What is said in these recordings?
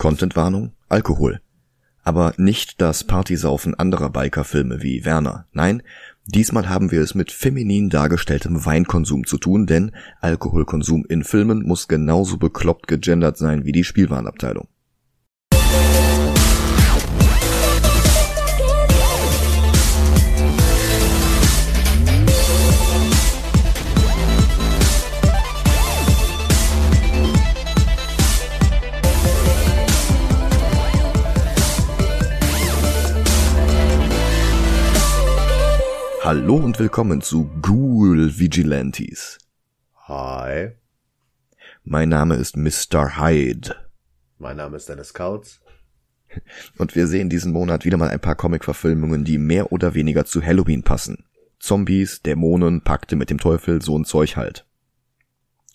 Contentwarnung, Alkohol. Aber nicht das Partysaufen anderer Bikerfilme wie Werner. Nein, diesmal haben wir es mit feminin dargestelltem Weinkonsum zu tun, denn Alkoholkonsum in Filmen muss genauso bekloppt gegendert sein wie die Spielwarenabteilung. Hallo und willkommen zu Ghoul Vigilantes. Hi. Mein Name ist Mr. Hyde. Mein Name ist Dennis Kautz. Und wir sehen diesen Monat wieder mal ein paar Comic-Verfilmungen, die mehr oder weniger zu Halloween passen. Zombies, Dämonen, Pakte mit dem Teufel, so ein Zeug halt.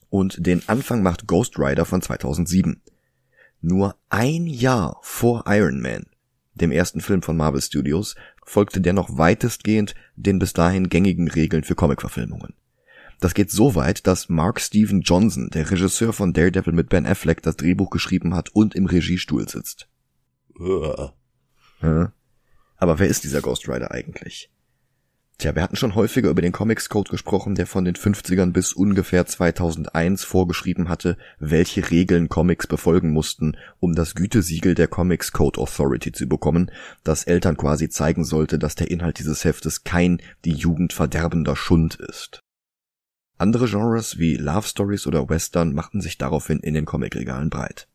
Und den Anfang macht Ghost Rider von 2007. Nur ein Jahr vor Iron Man, dem ersten Film von Marvel Studios, folgte dennoch weitestgehend den bis dahin gängigen Regeln für Comicverfilmungen. Das geht so weit, dass Mark Steven Johnson, der Regisseur von Daredevil mit Ben Affleck, das Drehbuch geschrieben hat und im Regiestuhl sitzt. Uah. Aber wer ist dieser Ghost Rider eigentlich? Tja, wir hatten schon häufiger über den Comics Code gesprochen, der von den 50ern bis ungefähr 2001 vorgeschrieben hatte, welche Regeln Comics befolgen mussten, um das Gütesiegel der Comics Code Authority zu bekommen, das Eltern quasi zeigen sollte, dass der Inhalt dieses Heftes kein die Jugend verderbender Schund ist. Andere Genres wie Love Stories oder Western machten sich daraufhin in den Comicregalen breit.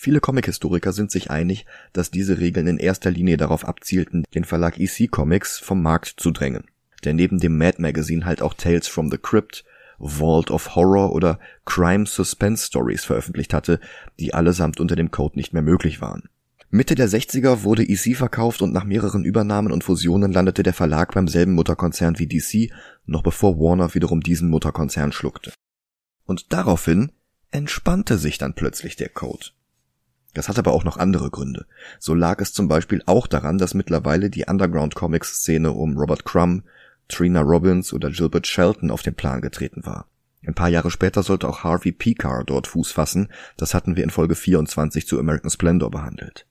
Viele Comic-Historiker sind sich einig, dass diese Regeln in erster Linie darauf abzielten, den Verlag EC Comics vom Markt zu drängen, der neben dem Mad Magazine halt auch Tales from the Crypt, Vault of Horror oder Crime Suspense Stories veröffentlicht hatte, die allesamt unter dem Code nicht mehr möglich waren. Mitte der 60er wurde EC verkauft und nach mehreren Übernahmen und Fusionen landete der Verlag beim selben Mutterkonzern wie DC, noch bevor Warner wiederum diesen Mutterkonzern schluckte. Und daraufhin entspannte sich dann plötzlich der Code. Das hat aber auch noch andere Gründe. So lag es zum Beispiel auch daran, dass mittlerweile die Underground-Comics-Szene um Robert Crumb, Trina Robbins oder Gilbert Shelton auf den Plan getreten war. Ein paar Jahre später sollte auch Harvey Pekar dort Fuß fassen, das hatten wir in Folge 24 zu American Splendor behandelt.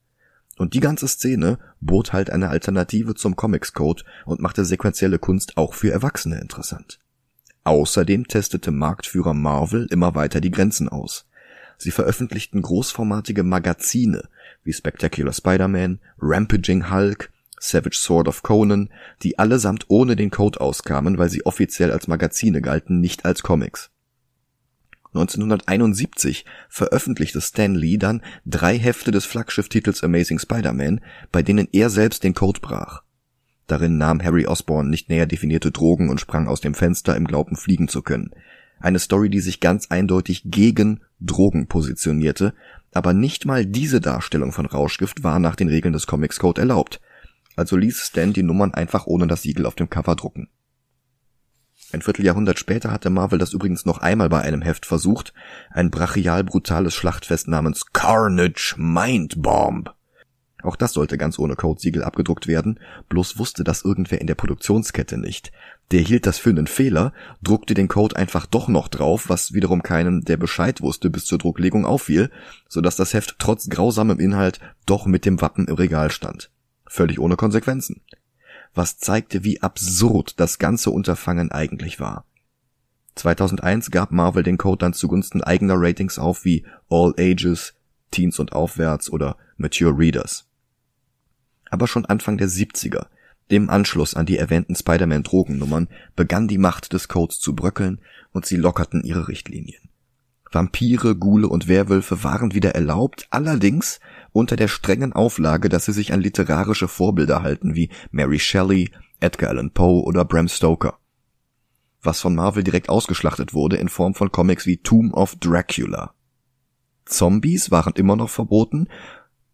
Und die ganze Szene bot halt eine Alternative zum Comics Code und machte sequenzielle Kunst auch für Erwachsene interessant. Außerdem testete Marktführer Marvel immer weiter die Grenzen aus. Sie veröffentlichten großformatige Magazine wie Spectacular Spider-Man, Rampaging Hulk, Savage Sword of Conan, die allesamt ohne den Code auskamen, weil sie offiziell als Magazine galten, nicht als Comics. 1971 veröffentlichte Stan Lee dann drei Hefte des Flaggschiff-Titels Amazing Spider-Man, bei denen er selbst den Code brach. Darin nahm Harry Osborn nicht näher definierte Drogen und sprang aus dem Fenster im Glauben fliegen zu können. Eine Story, die sich ganz eindeutig gegen Drogen positionierte, aber nicht mal diese Darstellung von Rauschgift war nach den Regeln des Comics Code erlaubt. Also ließ Stan die Nummern einfach ohne das Siegel auf dem Cover drucken. Ein Vierteljahrhundert später hatte Marvel das übrigens noch einmal bei einem Heft versucht, ein brachial brutales Schlachtfest namens Carnage Mind Bomb. Auch das sollte ganz ohne Codesiegel abgedruckt werden, bloß wusste das irgendwer in der Produktionskette nicht. Der hielt das für einen Fehler, druckte den Code einfach doch noch drauf, was wiederum keinem, der Bescheid wusste, bis zur Drucklegung auffiel, so dass das Heft trotz grausamem Inhalt doch mit dem Wappen im Regal stand. Völlig ohne Konsequenzen. Was zeigte, wie absurd das ganze Unterfangen eigentlich war. 2001 gab Marvel den Code dann zugunsten eigener Ratings auf wie All Ages, Teens und aufwärts oder Mature Readers. Aber schon Anfang der 70er, dem Anschluss an die erwähnten Spider-Man-Drogennummern, begann die Macht des Codes zu bröckeln und sie lockerten ihre Richtlinien. Vampire, Ghule und Werwölfe waren wieder erlaubt, allerdings unter der strengen Auflage, dass sie sich an literarische Vorbilder halten wie Mary Shelley, Edgar Allan Poe oder Bram Stoker. Was von Marvel direkt ausgeschlachtet wurde in Form von Comics wie Tomb of Dracula. Zombies waren immer noch verboten,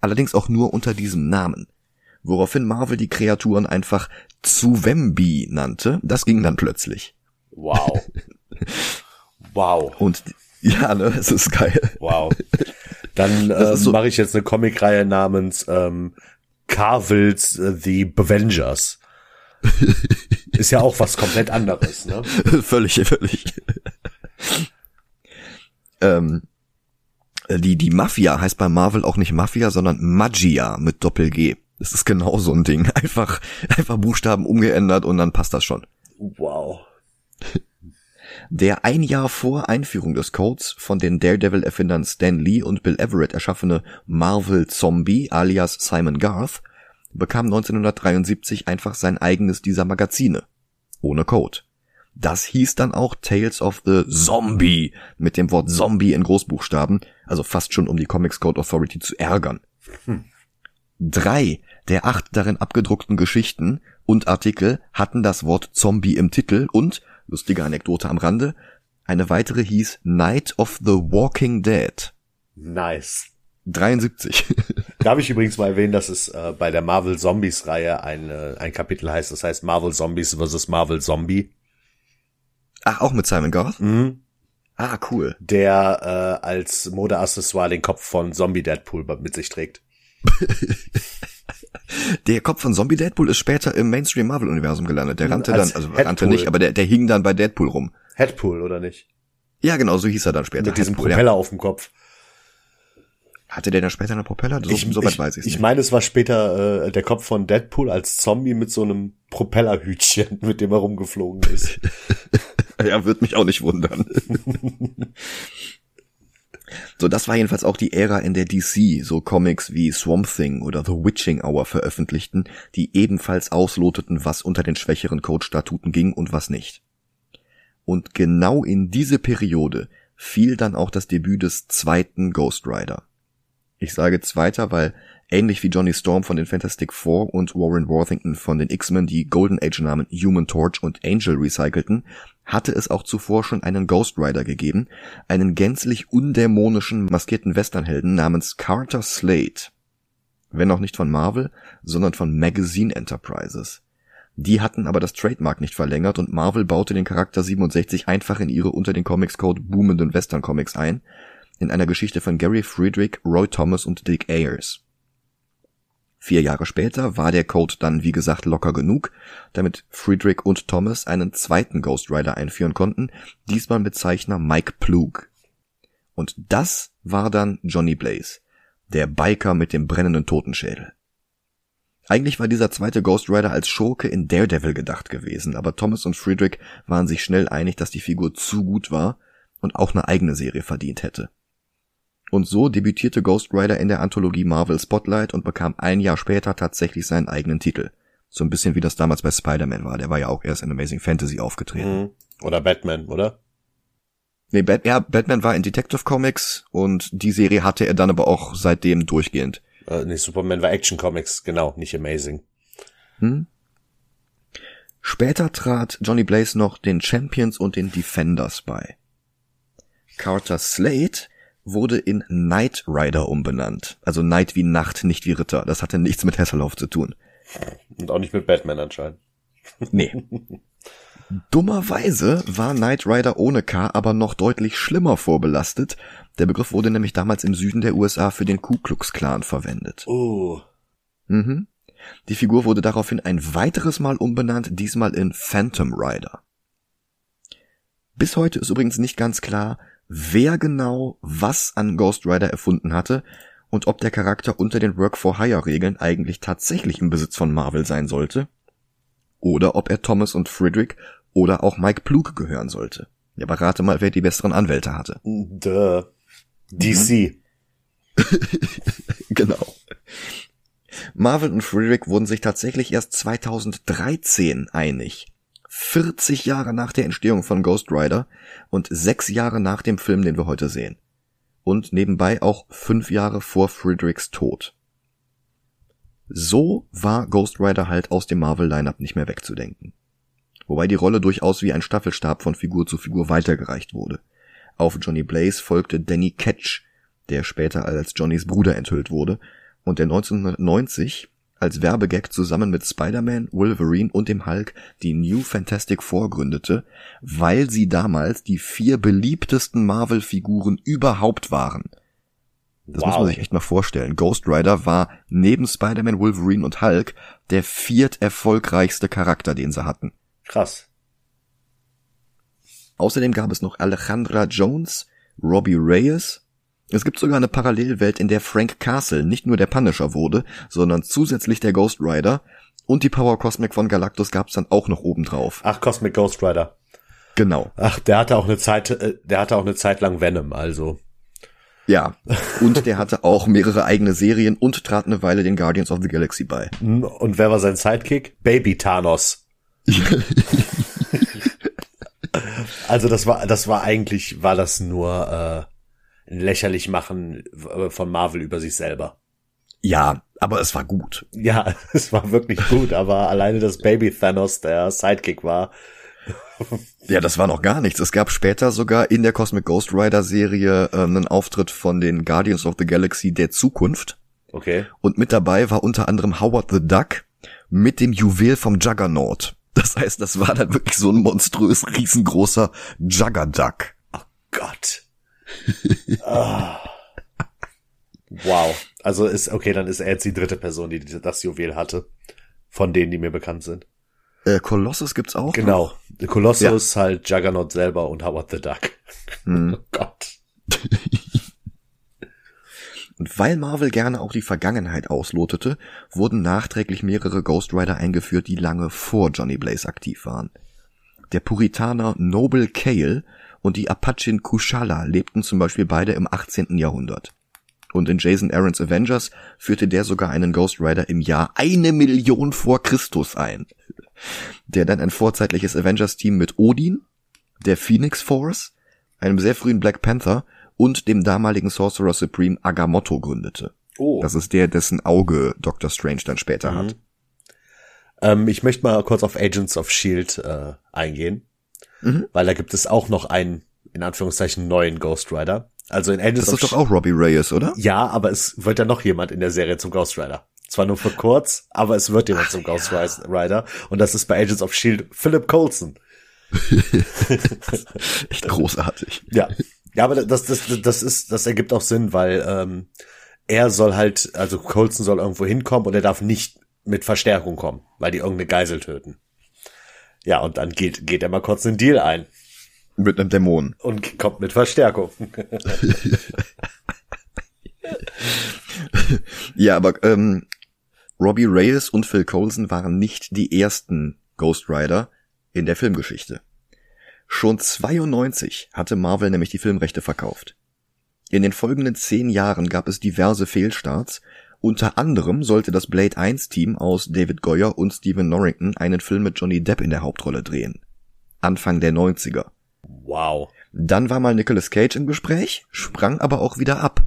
allerdings auch nur unter diesem Namen woraufhin Marvel die Kreaturen einfach Zuwembi nannte. Das ging dann plötzlich. Wow. wow. Und ja, ne, es ist geil. Wow. Dann ähm, so mache ich jetzt eine Comicreihe namens ähm, Carvels uh, The Bevengers. ist ja auch was komplett anderes, ne? völlig, völlig. ähm, Äh, die, die Mafia heißt bei Marvel auch nicht Mafia, sondern Magia mit Doppel-G. Das ist genau so ein Ding. Einfach, einfach Buchstaben umgeändert und dann passt das schon. Wow. Der ein Jahr vor Einführung des Codes von den Daredevil-Erfindern Stan Lee und Bill Everett erschaffene Marvel Zombie alias Simon Garth bekam 1973 einfach sein eigenes dieser Magazine. Ohne Code. Das hieß dann auch Tales of the Zombie mit dem Wort Zombie in Großbuchstaben, also fast schon um die Comics Code Authority zu ärgern. Hm. Drei der acht darin abgedruckten Geschichten und Artikel hatten das Wort Zombie im Titel und, lustige Anekdote am Rande, eine weitere hieß Night of the Walking Dead. Nice. 73. Darf ich übrigens mal erwähnen, dass es äh, bei der Marvel Zombies Reihe ein, äh, ein Kapitel heißt, das heißt Marvel Zombies vs. Marvel Zombie. Ach, auch mit Simon Garth? Mhm. Ah, cool. Der äh, als Modeaccessoire den Kopf von Zombie Deadpool mit sich trägt. der Kopf von Zombie Deadpool ist später im Mainstream Marvel Universum gelandet. Der rannte als dann, also Headpool. rannte nicht, aber der, der hing dann bei Deadpool rum. Headpool, oder nicht? Ja, genau, so hieß er dann später. Mit diesem Headpool, Propeller ja. auf dem Kopf. Hatte der dann später einen Propeller? So, ich, so weit weiß ich Ich meine, es war später äh, der Kopf von Deadpool als Zombie mit so einem Propellerhütchen, mit dem er rumgeflogen ist. ja, wird mich auch nicht wundern. So, das war jedenfalls auch die Ära, in der DC so Comics wie Swamp Thing oder The Witching Hour veröffentlichten, die ebenfalls ausloteten, was unter den schwächeren Code-Statuten ging und was nicht. Und genau in diese Periode fiel dann auch das Debüt des zweiten Ghost Rider. Ich sage zweiter, weil ähnlich wie Johnny Storm von den Fantastic Four und Warren Worthington von den X-Men die Golden Age Namen Human Torch und Angel recycelten, hatte es auch zuvor schon einen Ghost Rider gegeben, einen gänzlich undämonischen maskierten Westernhelden namens Carter Slade. Wenn auch nicht von Marvel, sondern von Magazine Enterprises. Die hatten aber das Trademark nicht verlängert und Marvel baute den Charakter 67 einfach in ihre unter den Comics Code boomenden Western Comics ein, in einer Geschichte von Gary Friedrich, Roy Thomas und Dick Ayers. Vier Jahre später war der Code dann wie gesagt locker genug, damit Friedrich und Thomas einen zweiten Ghost Rider einführen konnten, diesmal mit Zeichner Mike Plug. Und das war dann Johnny Blaze, der Biker mit dem brennenden Totenschädel. Eigentlich war dieser zweite Ghost Rider als Schurke in Daredevil gedacht gewesen, aber Thomas und Friedrich waren sich schnell einig, dass die Figur zu gut war und auch eine eigene Serie verdient hätte. Und so debütierte Ghost Rider in der Anthologie Marvel Spotlight und bekam ein Jahr später tatsächlich seinen eigenen Titel. So ein bisschen wie das damals bei Spider-Man war. Der war ja auch erst in Amazing Fantasy aufgetreten. Mhm. Oder Batman, oder? Nee, Bat ja, Batman war in Detective Comics und die Serie hatte er dann aber auch seitdem durchgehend. Äh, nee, Superman war Action Comics, genau, nicht Amazing. Hm? Später trat Johnny Blaze noch den Champions und den Defenders bei. Carter Slade wurde in Knight Rider umbenannt. Also Knight wie Nacht, nicht wie Ritter. Das hatte nichts mit Hasselhoff zu tun. Und auch nicht mit Batman anscheinend. Nee. Dummerweise war Knight Rider ohne K aber noch deutlich schlimmer vorbelastet. Der Begriff wurde nämlich damals im Süden der USA für den Ku Klux Klan verwendet. Oh. Mhm. Die Figur wurde daraufhin ein weiteres Mal umbenannt, diesmal in Phantom Rider. Bis heute ist übrigens nicht ganz klar, wer genau was an Ghost Rider erfunden hatte und ob der Charakter unter den Work-for-Hire-Regeln eigentlich tatsächlich im Besitz von Marvel sein sollte oder ob er Thomas und Friedrich oder auch Mike Plug gehören sollte. Ja, aber rate mal, wer die besseren Anwälte hatte. Duh. DC. genau. Marvel und Friedrich wurden sich tatsächlich erst 2013 einig, 40 Jahre nach der Entstehung von Ghost Rider und sechs Jahre nach dem Film, den wir heute sehen. Und nebenbei auch fünf Jahre vor Friedrichs Tod. So war Ghost Rider halt aus dem Marvel-Lineup nicht mehr wegzudenken. Wobei die Rolle durchaus wie ein Staffelstab von Figur zu Figur weitergereicht wurde. Auf Johnny Blaze folgte Danny Ketch, der später als Johnnys Bruder enthüllt wurde, und der 1990 als Werbegag zusammen mit Spider-Man, Wolverine und dem Hulk die New Fantastic Four gründete, weil sie damals die vier beliebtesten Marvel-Figuren überhaupt waren. Das wow. muss man sich echt mal vorstellen. Ghost Rider war neben Spider-Man, Wolverine und Hulk der viert erfolgreichste Charakter, den sie hatten. Krass. Außerdem gab es noch Alejandra Jones, Robbie Reyes, Es gibt sogar eine Parallelwelt, in der Frank Castle nicht nur der Punisher wurde, sondern zusätzlich der Ghost Rider und die Power Cosmic von Galactus gab's dann auch noch obendrauf. Ach, Cosmic Ghost Rider. Genau. Ach, der hatte auch eine Zeit, äh, der hatte auch eine Zeit lang Venom, also. Ja. Und der hatte auch mehrere eigene Serien und trat eine Weile den Guardians of the Galaxy bei. Hm, und wer war sein Sidekick? Baby Thanos. also das war, das war eigentlich, war das nur äh, lächerlich machen äh, von Marvel über sich selber. Ja, aber es war gut. Ja, es war wirklich gut, aber alleine, dass Baby Thanos der Sidekick war. ja, das war noch gar nichts. Es gab später sogar in der Cosmic Ghost Rider Serie äh, einen Auftritt von den Guardians of the Galaxy der Zukunft. Okay. Und mit dabei war unter anderem Howard the Duck mit dem Juwel vom Juggernaut. Das heißt, das war dann wirklich so ein monströs riesengroßer Juggerduck. Oh Gott. Oh. Wow. Also ist, okay, dann ist er jetzt die dritte Person, die das Juwel hatte. Von denen, die mir bekannt sind. Äh, Colossus gibt's auch. Genau. Noch? Colossus, ja. halt Juggernaut selber und Howard the Duck. Hm. Oh Gott. Und weil Marvel gerne auch die Vergangenheit auslotete, wurden nachträglich mehrere Ghost Rider eingeführt, die lange vor Johnny Blaze aktiv waren. Der Puritaner Noble Cale und die Apachin Kushala lebten zum Beispiel beide im 18. Jahrhundert. Und in Jason Aaron's Avengers führte der sogar einen Ghost Rider im Jahr eine Million vor Christus ein. Der dann ein vorzeitliches Avengers-Team mit Odin, der Phoenix Force, einem sehr frühen Black Panther und dem damaligen Sorcerer Supreme Agamotto gründete. Oh. Das ist der, dessen Auge Doctor Strange dann später mhm. hat. Ähm, ich möchte mal kurz auf Agents of Shield äh, eingehen, mhm. weil da gibt es auch noch einen, in Anführungszeichen, neuen Ghost Rider. Also in Agents das ist doch auch Robbie Reyes, oder? Ja, aber es wird ja noch jemand in der Serie zum Ghost Rider. Zwar nur für kurz, aber es wird jemand Ach, zum Ghost ja. Rider. Und das ist bei Agents of Shield Philip Coulson. Echt großartig. Ja. Ja, aber das, das, das ist, das ergibt auch Sinn, weil ähm, er soll halt, also Coulson soll irgendwo hinkommen und er darf nicht mit Verstärkung kommen, weil die irgendeine Geisel töten. Ja, und dann geht, geht er mal kurz einen Deal ein. Mit einem Dämon. Und kommt mit Verstärkung. ja, aber ähm, Robbie Reyes und Phil Coulson waren nicht die ersten Ghost Rider in der Filmgeschichte. Schon 92 hatte Marvel nämlich die Filmrechte verkauft. In den folgenden zehn Jahren gab es diverse Fehlstarts. Unter anderem sollte das Blade 1 Team aus David Goyer und Stephen Norrington einen Film mit Johnny Depp in der Hauptrolle drehen. Anfang der 90er. Wow. Dann war mal Nicolas Cage im Gespräch, sprang aber auch wieder ab.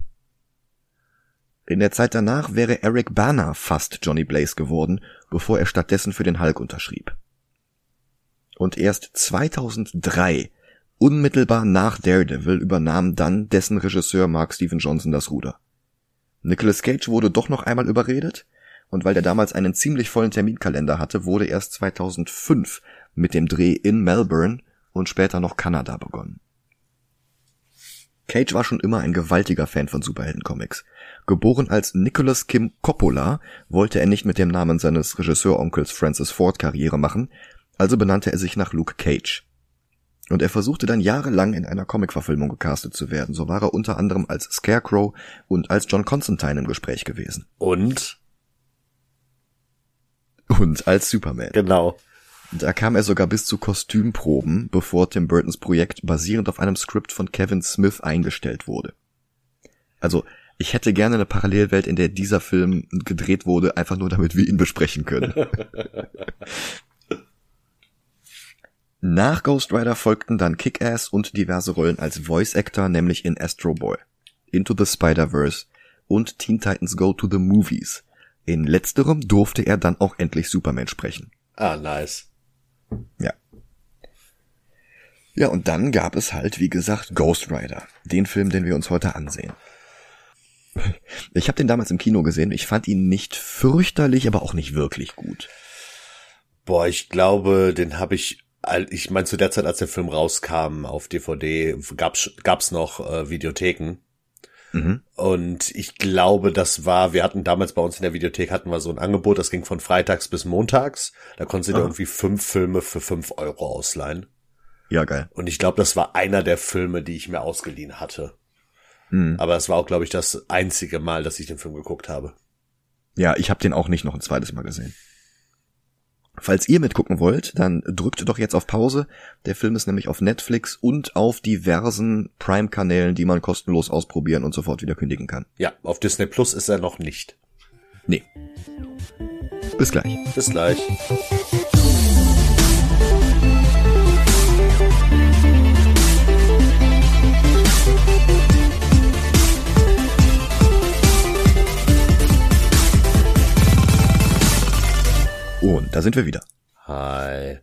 In der Zeit danach wäre Eric Bana fast Johnny Blaze geworden, bevor er stattdessen für den Hulk unterschrieb. Und erst 2003, unmittelbar nach Daredevil, übernahm dann dessen Regisseur Mark Steven Johnson das Ruder. Nicolas Cage wurde doch noch einmal überredet, und weil der damals einen ziemlich vollen Terminkalender hatte, wurde erst 2005 mit dem Dreh in Melbourne und später noch Kanada begonnen. Cage war schon immer ein gewaltiger Fan von Superheldencomics. Geboren als Nicholas Kim Coppola wollte er nicht mit dem Namen seines Regisseuronkels Francis Ford Karriere machen, also benannte er sich nach Luke Cage. Und er versuchte dann jahrelang in einer Comicverfilmung gecastet zu werden. So war er unter anderem als Scarecrow und als John Constantine im Gespräch gewesen. Und? Und als Superman. Genau. Da kam er sogar bis zu Kostümproben, bevor Tim Burtons Projekt basierend auf einem Skript von Kevin Smith eingestellt wurde. Also, ich hätte gerne eine Parallelwelt, in der dieser Film gedreht wurde, einfach nur damit wir ihn besprechen können. Nach Ghost Rider folgten dann Kick-Ass und diverse Rollen als Voice Actor, nämlich in Astro Boy, Into the Spider-Verse und Teen Titans Go to the Movies. In letzterem durfte er dann auch endlich Superman sprechen. Ah, nice. Ja. Ja, und dann gab es halt, wie gesagt, Ghost Rider, den Film, den wir uns heute ansehen. Ich habe den damals im Kino gesehen. Ich fand ihn nicht fürchterlich, aber auch nicht wirklich gut. Boah, ich glaube, den habe ich, ich meine zu der Zeit, als der Film rauskam auf DVD, gab's gab's noch äh, Videotheken. Mhm. Und ich glaube, das war, wir hatten damals bei uns in der Videothek hatten wir so ein Angebot, das ging von freitags bis montags. Da konntest du dir irgendwie fünf Filme für fünf Euro ausleihen. Ja, geil. Und ich glaube, das war einer der Filme, die ich mir ausgeliehen hatte. Mhm. Aber es war auch, glaube ich, das einzige Mal, dass ich den Film geguckt habe. Ja, ich habe den auch nicht noch ein zweites Mal gesehen. Falls ihr mitgucken wollt, dann drückt doch jetzt auf Pause. Der Film ist nämlich auf Netflix und auf diversen Prime-Kanälen, die man kostenlos ausprobieren und sofort wieder kündigen kann. Ja, auf Disney Plus ist er noch nicht. Nee. Bis gleich. Bis gleich. Und da sind wir wieder. Hi.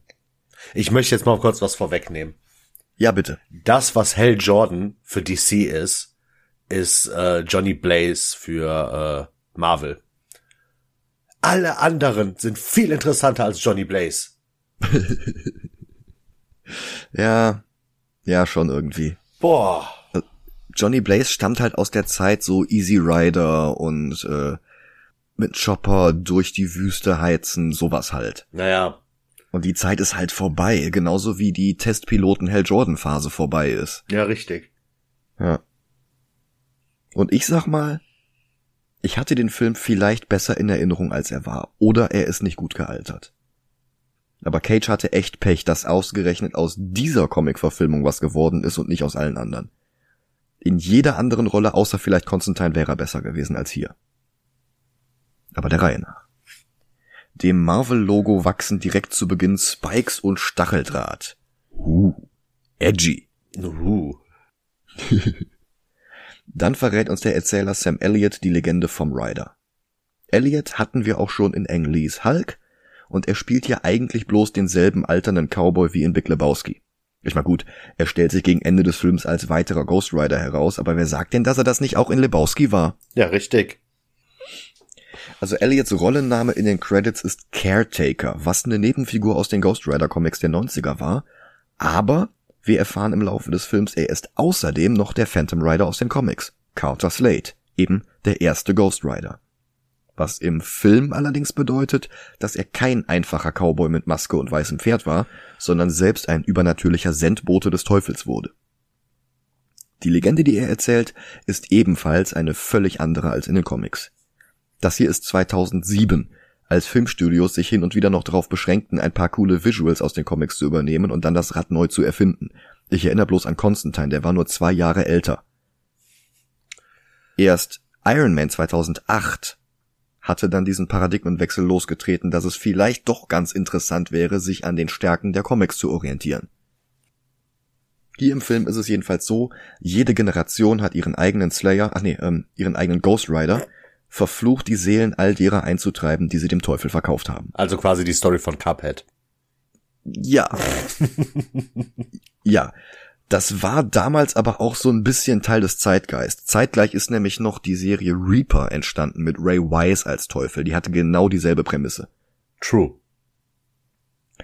Ich möchte jetzt mal kurz was vorwegnehmen. Ja, bitte. Das, was Hell Jordan für DC ist, ist äh, Johnny Blaze für äh, Marvel. Alle anderen sind viel interessanter als Johnny Blaze. ja, ja, schon irgendwie. Boah. Johnny Blaze stammt halt aus der Zeit so Easy Rider und äh, mit Chopper durch die Wüste heizen, sowas halt. Naja. Und die Zeit ist halt vorbei, genauso wie die Testpiloten Hell Jordan Phase vorbei ist. Ja, richtig. Ja. Und ich sag mal, ich hatte den Film vielleicht besser in Erinnerung, als er war, oder er ist nicht gut gealtert. Aber Cage hatte echt Pech, dass ausgerechnet aus dieser Comic-Verfilmung was geworden ist und nicht aus allen anderen. In jeder anderen Rolle, außer vielleicht Constantine, wäre er besser gewesen als hier aber der Reihe nach. Dem Marvel-Logo wachsen direkt zu Beginn Spikes und Stacheldraht. Uh, edgy. Uh. Dann verrät uns der Erzähler Sam Elliott die Legende vom Rider. Elliott hatten wir auch schon in Ang Lees Hulk und er spielt hier eigentlich bloß denselben alternden Cowboy wie in Big Lebowski. Ich mal gut, er stellt sich gegen Ende des Films als weiterer Ghost Rider heraus, aber wer sagt denn, dass er das nicht auch in Lebowski war? Ja, richtig. Also Elliots Rollenname in den Credits ist Caretaker, was eine Nebenfigur aus den Ghost Rider Comics der 90er war. Aber wir erfahren im Laufe des Films, er ist außerdem noch der Phantom Rider aus den Comics, Carter Slade, eben der erste Ghost Rider. Was im Film allerdings bedeutet, dass er kein einfacher Cowboy mit Maske und weißem Pferd war, sondern selbst ein übernatürlicher Sendbote des Teufels wurde. Die Legende, die er erzählt, ist ebenfalls eine völlig andere als in den Comics. Das hier ist 2007, als Filmstudios sich hin und wieder noch darauf beschränkten, ein paar coole Visuals aus den Comics zu übernehmen und dann das Rad neu zu erfinden. Ich erinnere bloß an Constantine, der war nur zwei Jahre älter. Erst Iron Man 2008 hatte dann diesen Paradigmenwechsel losgetreten, dass es vielleicht doch ganz interessant wäre, sich an den Stärken der Comics zu orientieren. Hier im Film ist es jedenfalls so, jede Generation hat ihren eigenen Slayer, ach nee, ähm, ihren eigenen Ghost Rider verflucht die Seelen all derer einzutreiben, die sie dem Teufel verkauft haben. Also quasi die Story von Cuphead. Ja. ja. Das war damals aber auch so ein bisschen Teil des Zeitgeist. Zeitgleich ist nämlich noch die Serie Reaper entstanden mit Ray Wise als Teufel. Die hatte genau dieselbe Prämisse. True.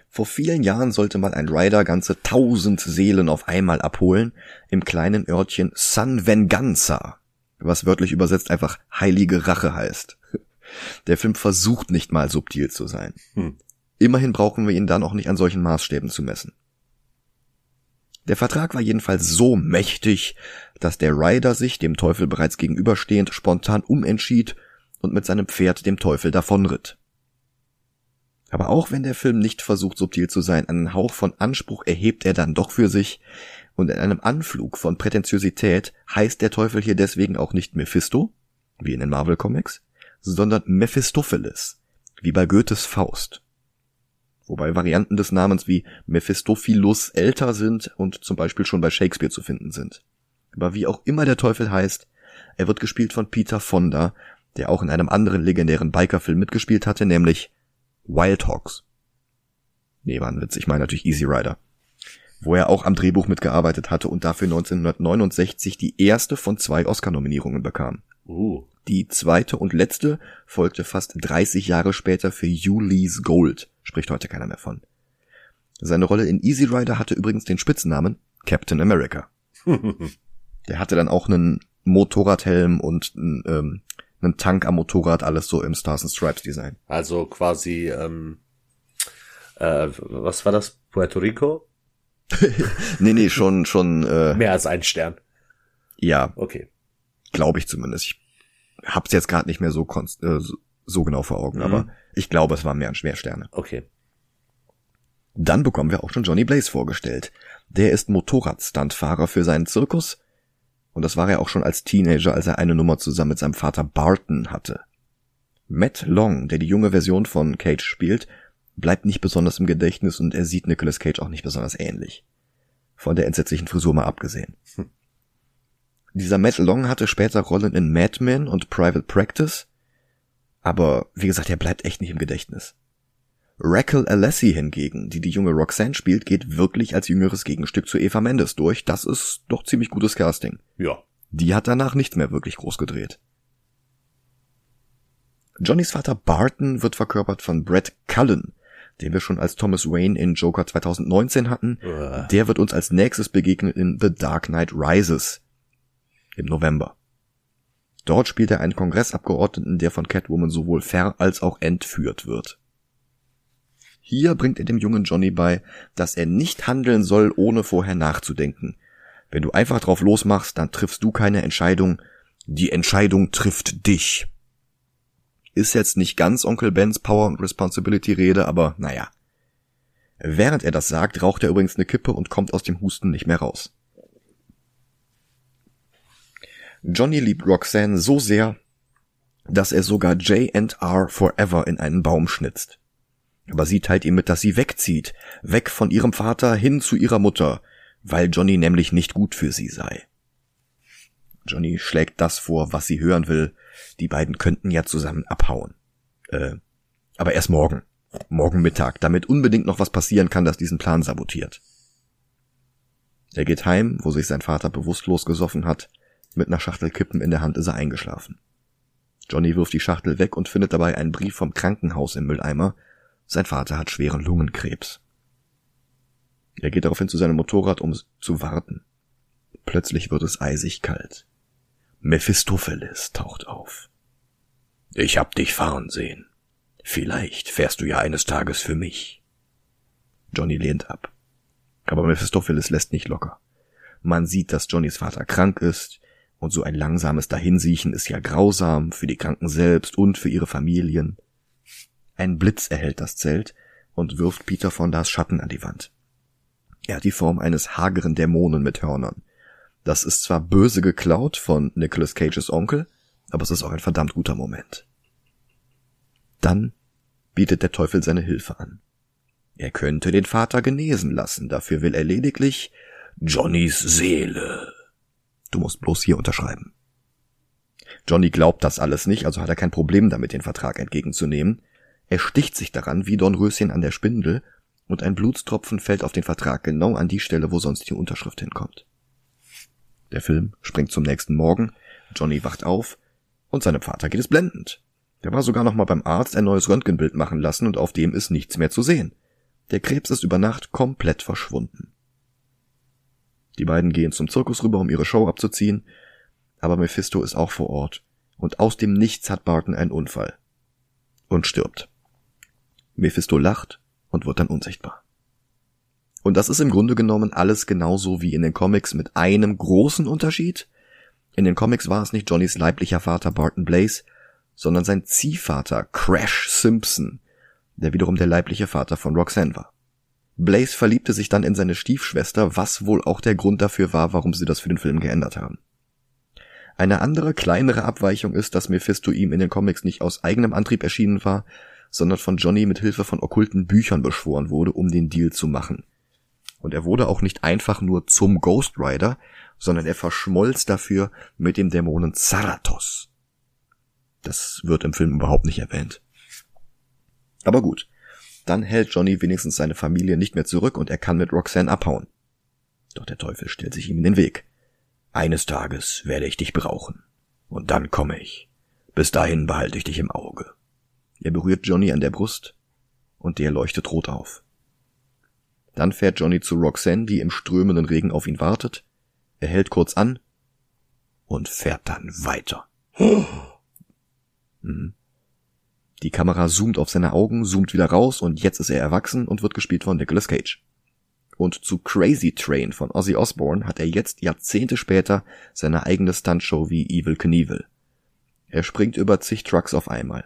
Vor vielen Jahren sollte mal ein Rider ganze tausend Seelen auf einmal abholen im kleinen Örtchen San Venganza was wörtlich übersetzt einfach heilige Rache heißt. Der Film versucht nicht mal subtil zu sein. Hm. Immerhin brauchen wir ihn dann auch nicht an solchen Maßstäben zu messen. Der Vertrag war jedenfalls so mächtig, dass der Rider sich, dem Teufel bereits gegenüberstehend, spontan umentschied und mit seinem Pferd dem Teufel davonritt. Aber auch wenn der Film nicht versucht subtil zu sein, einen Hauch von Anspruch erhebt er dann doch für sich, und in einem Anflug von Prätentiosität heißt der Teufel hier deswegen auch nicht Mephisto, wie in den Marvel Comics, sondern Mephistopheles, wie bei Goethes Faust. Wobei Varianten des Namens wie Mephistophilus älter sind und zum Beispiel schon bei Shakespeare zu finden sind. Aber wie auch immer der Teufel heißt, er wird gespielt von Peter Fonda, der auch in einem anderen legendären Bikerfilm mitgespielt hatte, nämlich Wild Hogs. Nee, war ein Witz, ich meine natürlich Easy Rider wo er auch am Drehbuch mitgearbeitet hatte und dafür 1969 die erste von zwei Oscar-Nominierungen bekam. Uh. Die zweite und letzte folgte fast 30 Jahre später für Ulysses Gold, spricht heute keiner mehr von. Seine Rolle in Easy Rider hatte übrigens den Spitznamen Captain America. Der hatte dann auch einen Motorradhelm und einen, ähm, einen Tank am Motorrad, alles so im Stars and Stripes Design. Also quasi, ähm, äh, was war das? Puerto Rico? nee, nee, schon, schon. Äh, Mehr als ein Stern. Ja. Okay. Glaube ich zumindest. Ich hab's jetzt gerade nicht mehr so, äh, so genau vor Augen, mhm. aber ich glaube, es waren mehr Schwersterne. Okay. Dann bekommen wir auch schon Johnny Blaze vorgestellt. Der ist Motorradstandfahrer für seinen Zirkus. Und das war er auch schon als Teenager, als er eine Nummer zusammen mit seinem Vater Barton hatte. Matt Long, der die junge Version von Cage spielt, bleibt nicht besonders im Gedächtnis und er sieht Nicolas Cage auch nicht besonders ähnlich. Von der entsetzlichen Frisur mal abgesehen. Hm. Dieser Matt Long hatte später Rollen in Mad Men und Private Practice, aber wie gesagt, er bleibt echt nicht im Gedächtnis. Raquel Alessi hingegen, die die junge Roxanne spielt, geht wirklich als jüngeres Gegenstück zu Eva Mendes durch. Das ist doch ziemlich gutes Casting. Ja. Die hat danach nichts mehr wirklich groß gedreht. Johnnys Vater Barton wird verkörpert von Brett Cullen, den wir schon als Thomas Wayne in Joker 2019 hatten. Uh. Der wird uns als nächstes begegnen in The Dark Knight Rises im November. Dort spielt er einen Kongressabgeordneten, der von Catwoman sowohl ver- als auch entführt wird. Hier bringt er dem jungen Johnny bei, dass er nicht handeln soll, ohne vorher nachzudenken. Wenn du einfach drauf losmachst, dann triffst du keine Entscheidung, die Entscheidung trifft dich. Ist jetzt nicht ganz Onkel Bens Power und Responsibility Rede, aber naja. Während er das sagt, raucht er übrigens eine Kippe und kommt aus dem Husten nicht mehr raus. Johnny liebt Roxanne so sehr, dass er sogar J&R Forever in einen Baum schnitzt. Aber sie teilt ihm mit, dass sie wegzieht, weg von ihrem Vater hin zu ihrer Mutter, weil Johnny nämlich nicht gut für sie sei. Johnny schlägt das vor, was sie hören will. Die beiden könnten ja zusammen abhauen. Äh, aber erst morgen. Morgen Mittag, damit unbedingt noch was passieren kann, das diesen Plan sabotiert. Er geht heim, wo sich sein Vater bewusstlos gesoffen hat. Mit einer Schachtel Kippen in der Hand ist er eingeschlafen. Johnny wirft die Schachtel weg und findet dabei einen Brief vom Krankenhaus im Mülleimer, sein Vater hat schweren Lungenkrebs. Er geht daraufhin zu seinem Motorrad, um zu warten. Plötzlich wird es eisig kalt. Mephistopheles taucht auf. Ich hab dich fahren sehen. Vielleicht fährst du ja eines Tages für mich. Johnny lehnt ab. Aber Mephistopheles lässt nicht locker. Man sieht, dass Johnnys Vater krank ist, und so ein langsames Dahinsiechen ist ja grausam für die Kranken selbst und für ihre Familien. Ein Blitz erhellt das Zelt und wirft Peter von das Schatten an die Wand. Er hat die Form eines hageren Dämonen mit Hörnern. Das ist zwar böse geklaut von Nicolas Cages Onkel, aber es ist auch ein verdammt guter Moment. Dann bietet der Teufel seine Hilfe an. Er könnte den Vater genesen lassen, dafür will er lediglich Johnnys Seele. Du musst bloß hier unterschreiben. Johnny glaubt das alles nicht, also hat er kein Problem damit, den Vertrag entgegenzunehmen, er sticht sich daran wie Dornröschen an der Spindel und ein Blutstropfen fällt auf den Vertrag genau an die Stelle, wo sonst die Unterschrift hinkommt. Der Film springt zum nächsten Morgen, Johnny wacht auf und seinem Vater geht es blendend. Der war sogar noch mal beim Arzt ein neues Röntgenbild machen lassen und auf dem ist nichts mehr zu sehen. Der Krebs ist über Nacht komplett verschwunden. Die beiden gehen zum Zirkus rüber, um ihre Show abzuziehen, aber Mephisto ist auch vor Ort und aus dem Nichts hat Barton einen Unfall und stirbt. Mephisto lacht und wird dann unsichtbar. Und das ist im Grunde genommen alles genauso wie in den Comics mit einem großen Unterschied. In den Comics war es nicht Johnnys leiblicher Vater Barton Blaze, sondern sein Ziehvater Crash Simpson, der wiederum der leibliche Vater von Roxanne war. Blaze verliebte sich dann in seine Stiefschwester, was wohl auch der Grund dafür war, warum sie das für den Film geändert haben. Eine andere, kleinere Abweichung ist, dass Mephisto ihm in den Comics nicht aus eigenem Antrieb erschienen war, sondern von Johnny mit Hilfe von okkulten Büchern beschworen wurde, um den Deal zu machen. Und er wurde auch nicht einfach nur zum Ghost Rider, sondern er verschmolz dafür mit dem Dämonen Zarathos. Das wird im Film überhaupt nicht erwähnt. Aber gut, dann hält Johnny wenigstens seine Familie nicht mehr zurück und er kann mit Roxanne abhauen. Doch der Teufel stellt sich ihm in den Weg. Eines Tages werde ich dich brauchen. Und dann komme ich. Bis dahin behalte ich dich im Auge. Er berührt Johnny an der Brust und der leuchtet rot auf. Dann fährt Johnny zu Roxanne, die im strömenden Regen auf ihn wartet. Er hält kurz an und fährt dann weiter. Mhm. Die Kamera zoomt auf seine Augen, zoomt wieder raus und jetzt ist er erwachsen und wird gespielt von Nicolas Cage. und zu Crazy Train von Ozzy Osbourne hat er jetzt Jahrzehnte später seine eigene Stuntshow wie Evil Knievel. Er springt über zig Trucks auf einmal.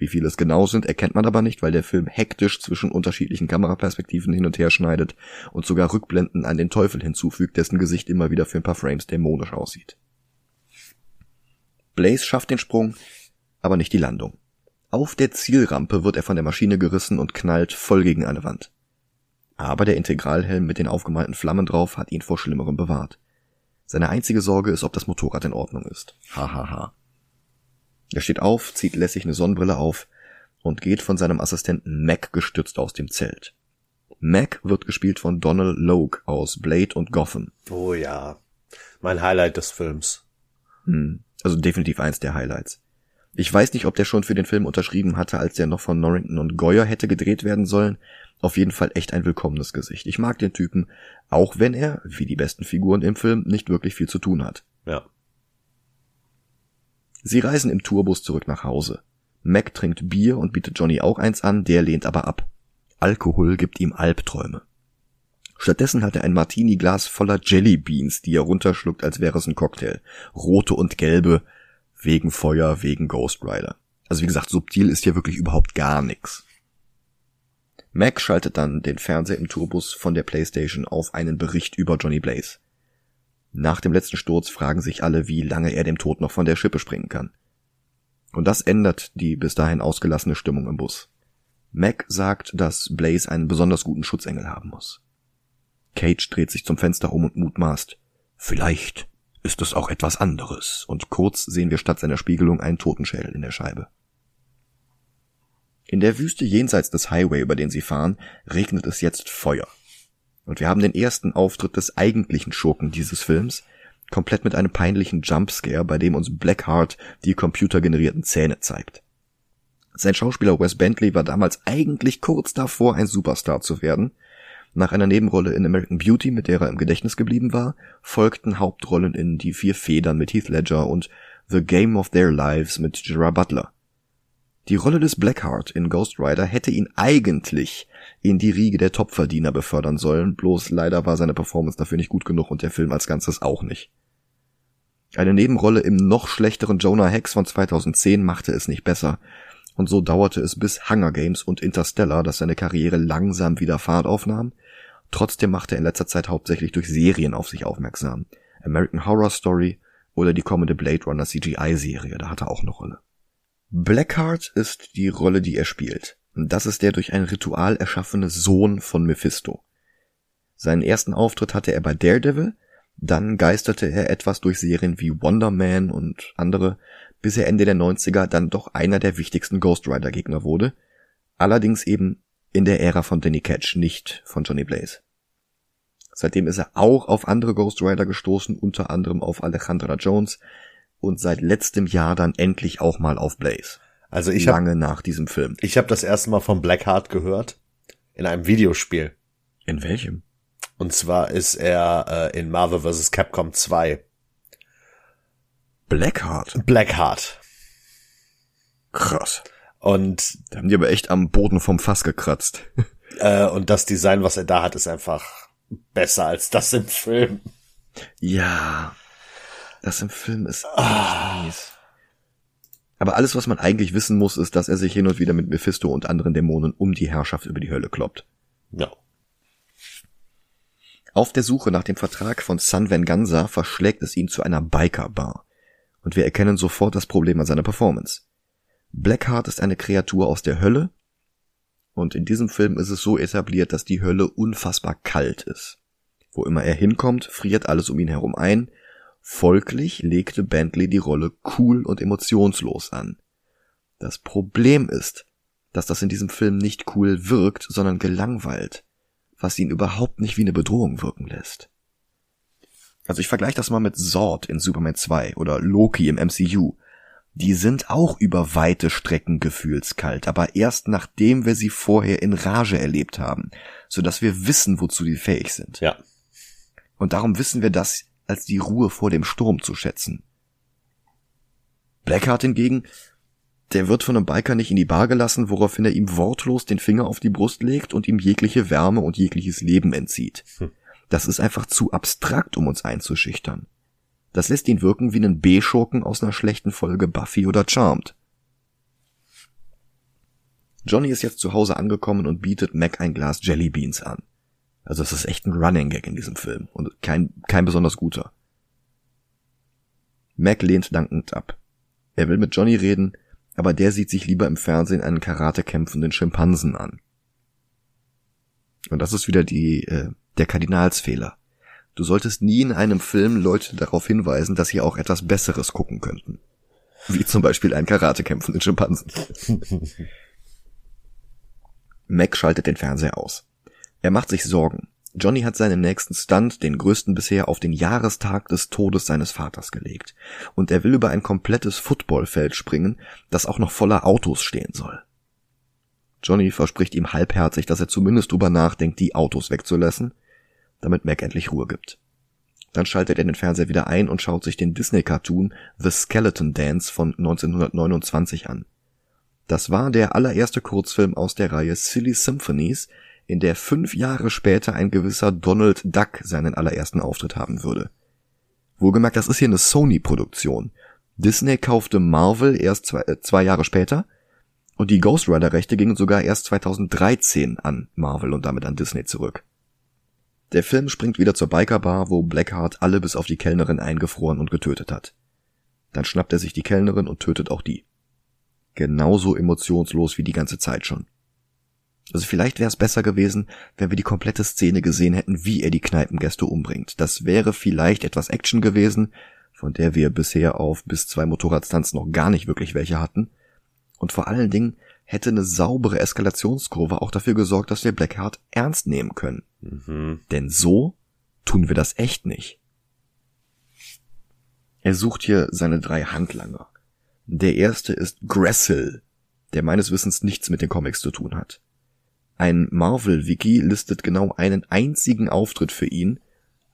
Wie viele es genau sind, erkennt man aber nicht, weil der Film hektisch zwischen unterschiedlichen Kameraperspektiven hin und her schneidet und sogar Rückblenden an den Teufel hinzufügt, dessen Gesicht immer wieder für ein paar Frames dämonisch aussieht. Blaze schafft den Sprung, aber nicht die Landung. Auf der Zielrampe wird er von der Maschine gerissen und knallt voll gegen eine Wand. Aber der Integralhelm mit den aufgemalten Flammen drauf hat ihn vor Schlimmerem bewahrt. Seine einzige Sorge ist, ob das Motorrad in Ordnung ist. Hahaha. Ha, ha. Er steht auf, zieht lässig eine Sonnenbrille auf und geht von seinem Assistenten Mac gestützt aus dem Zelt. Mac wird gespielt von Donald Logue aus Blade und Gotham. Oh ja, mein Highlight des Films. Hm, also definitiv eins der Highlights. Ich weiß nicht, ob der schon für den Film unterschrieben hatte, als der noch von Norrington und Goyer hätte gedreht werden sollen. Auf jeden Fall echt ein willkommenes Gesicht. Ich mag den Typen, auch wenn er, wie die besten Figuren im Film, nicht wirklich viel zu tun hat. Ja. Sie reisen im Tourbus zurück nach Hause. Mac trinkt Bier und bietet Johnny auch eins an, der lehnt aber ab. Alkohol gibt ihm Albträume. Stattdessen hat er ein Martini-Glas voller Jellybeans, die er runterschluckt, als wäre es ein Cocktail. Rote und gelbe, wegen Feuer, wegen Ghost Rider. Also wie gesagt, subtil ist hier wirklich überhaupt gar nichts. Mac schaltet dann den Fernseher im Tourbus von der Playstation auf einen Bericht über Johnny Blaze. Nach dem letzten Sturz fragen sich alle, wie lange er dem Tod noch von der Schippe springen kann. Und das ändert die bis dahin ausgelassene Stimmung im Bus. Mac sagt, dass Blaze einen besonders guten Schutzengel haben muss. Cage dreht sich zum Fenster um und mutmaßt. Vielleicht ist es auch etwas anderes, und kurz sehen wir statt seiner Spiegelung einen Totenschädel in der Scheibe. In der Wüste jenseits des Highway, über den sie fahren, regnet es jetzt Feuer. Und wir haben den ersten Auftritt des eigentlichen Schurken dieses Films, komplett mit einem peinlichen Jumpscare, bei dem uns Blackheart die computergenerierten Zähne zeigt. Sein Schauspieler Wes Bentley war damals eigentlich kurz davor, ein Superstar zu werden. Nach einer Nebenrolle in American Beauty, mit der er im Gedächtnis geblieben war, folgten Hauptrollen in Die vier Federn mit Heath Ledger und The Game of Their Lives mit Gerard Butler. Die Rolle des Blackheart in Ghost Rider hätte ihn eigentlich in die Riege der Topverdiener befördern sollen, bloß leider war seine Performance dafür nicht gut genug und der Film als Ganzes auch nicht. Eine Nebenrolle im noch schlechteren Jonah Hex von 2010 machte es nicht besser, und so dauerte es bis Hunger Games und Interstellar, dass seine Karriere langsam wieder Fahrt aufnahm. Trotzdem machte er in letzter Zeit hauptsächlich durch Serien auf sich aufmerksam. American Horror Story oder die kommende Blade Runner CGI-Serie, da hat er auch eine Rolle. Blackheart ist die Rolle, die er spielt. Das ist der durch ein Ritual erschaffene Sohn von Mephisto. Seinen ersten Auftritt hatte er bei Daredevil, dann geisterte er etwas durch Serien wie Wonder Man und andere, bis er Ende der 90er dann doch einer der wichtigsten Ghost Rider Gegner wurde, allerdings eben in der Ära von Danny Ketch, nicht von Johnny Blaze. Seitdem ist er auch auf andere Ghost Rider gestoßen, unter anderem auf Alejandra Jones, und seit letztem Jahr dann endlich auch mal auf Blaze. Also ich lange hab, nach diesem Film. Ich habe das erste Mal von Blackheart gehört in einem Videospiel. In welchem? Und zwar ist er äh, in Marvel vs. Capcom 2. Blackheart. Blackheart. Krass. Und da haben die aber echt am Boden vom Fass gekratzt. Äh, und das Design, was er da hat, ist einfach besser als das im Film. Ja, das im Film ist ah. mies. Aber alles, was man eigentlich wissen muss, ist, dass er sich hin und wieder mit Mephisto und anderen Dämonen um die Herrschaft über die Hölle kloppt. Ja. Auf der Suche nach dem Vertrag von San Venganza verschlägt es ihn zu einer Biker-Bar. Und wir erkennen sofort das Problem an seiner Performance. Blackheart ist eine Kreatur aus der Hölle. Und in diesem Film ist es so etabliert, dass die Hölle unfassbar kalt ist. Wo immer er hinkommt, friert alles um ihn herum ein, Folglich legte Bentley die Rolle cool und emotionslos an. Das Problem ist, dass das in diesem Film nicht cool wirkt, sondern gelangweilt, was ihn überhaupt nicht wie eine Bedrohung wirken lässt. Also ich vergleiche das mal mit Zord in Superman 2 oder Loki im MCU. Die sind auch über weite Strecken gefühlskalt, aber erst nachdem wir sie vorher in Rage erlebt haben, so dass wir wissen, wozu die fähig sind. Ja. Und darum wissen wir das als die Ruhe vor dem Sturm zu schätzen. Blackheart hingegen, Der wird von einem Biker nicht in die Bar gelassen, woraufhin er ihm wortlos den Finger auf die Brust legt und ihm jegliche Wärme und jegliches Leben entzieht. Hm. Das ist einfach zu abstrakt, um uns einzuschüchtern. Das lässt ihn wirken wie einen B-Schurken aus einer schlechten Folge Buffy oder Charmed. Johnny ist jetzt zu Hause angekommen und bietet Mac ein Glas Jelly Beans an. Also es ist echt ein Running Gag in diesem Film und kein, kein besonders guter. Mac lehnt dankend ab. Er will mit Johnny reden, aber der sieht sich lieber im Fernsehen einen Karate kämpfenden Schimpansen an. Und das ist wieder die, äh, der Kardinalsfehler. Du solltest nie in einem Film Leute darauf hinweisen, dass sie auch etwas Besseres gucken könnten. Wie zum Beispiel ein Karate kämpfenden Schimpansen. Mac schaltet den Fernseher aus. Er macht sich Sorgen. Johnny hat seinen nächsten Stunt, den größten bisher, auf den Jahrestag des Todes seines Vaters gelegt. Und er will über ein komplettes Footballfeld springen, das auch noch voller Autos stehen soll. Johnny verspricht ihm halbherzig, dass er zumindest drüber nachdenkt, die Autos wegzulassen, damit Mac endlich Ruhe gibt. Dann schaltet er den Fernseher wieder ein und schaut sich den Disney-Cartoon The Skeleton Dance von 1929 an. Das war der allererste Kurzfilm aus der Reihe Silly Symphonies, in der fünf Jahre später ein gewisser Donald Duck seinen allerersten Auftritt haben würde. Wohlgemerkt, das ist hier eine Sony-Produktion. Disney kaufte Marvel erst zwei, äh, zwei Jahre später und die Ghost Rider-Rechte gingen sogar erst 2013 an Marvel und damit an Disney zurück. Der Film springt wieder zur Bikerbar, wo Blackheart alle bis auf die Kellnerin eingefroren und getötet hat. Dann schnappt er sich die Kellnerin und tötet auch die. Genauso emotionslos wie die ganze Zeit schon. Also vielleicht wäre es besser gewesen, wenn wir die komplette Szene gesehen hätten, wie er die Kneipengäste umbringt. Das wäre vielleicht etwas Action gewesen, von der wir bisher auf bis zwei Motorradstunts noch gar nicht wirklich welche hatten. Und vor allen Dingen hätte eine saubere Eskalationskurve auch dafür gesorgt, dass wir Blackheart ernst nehmen können. Mhm. Denn so tun wir das echt nicht. Er sucht hier seine drei Handlanger. Der erste ist Gressel, der meines Wissens nichts mit den Comics zu tun hat. Ein Marvel-Wiki listet genau einen einzigen Auftritt für ihn,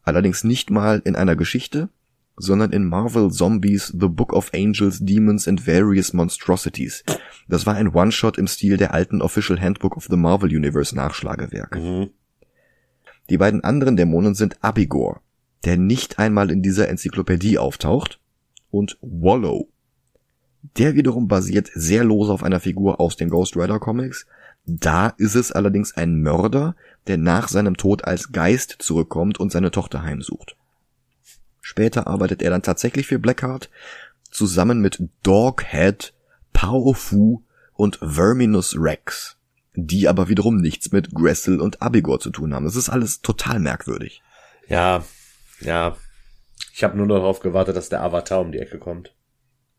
allerdings nicht mal in einer Geschichte, sondern in Marvel Zombies The Book of Angels, Demons and Various Monstrosities. Das war ein One-Shot im Stil der alten Official Handbook of the Marvel Universe Nachschlagewerke. Mhm. Die beiden anderen Dämonen sind Abigor, der nicht einmal in dieser Enzyklopädie auftaucht, und Wallow. Der wiederum basiert sehr lose auf einer Figur aus den Ghost Rider Comics, da ist es allerdings ein Mörder, der nach seinem Tod als Geist zurückkommt und seine Tochter heimsucht. Später arbeitet er dann tatsächlich für Blackheart, zusammen mit Doghead, Powerfu und Verminus Rex, die aber wiederum nichts mit Gressel und Abigor zu tun haben. Es ist alles total merkwürdig. Ja, ja. Ich habe nur darauf gewartet, dass der Avatar um die Ecke kommt.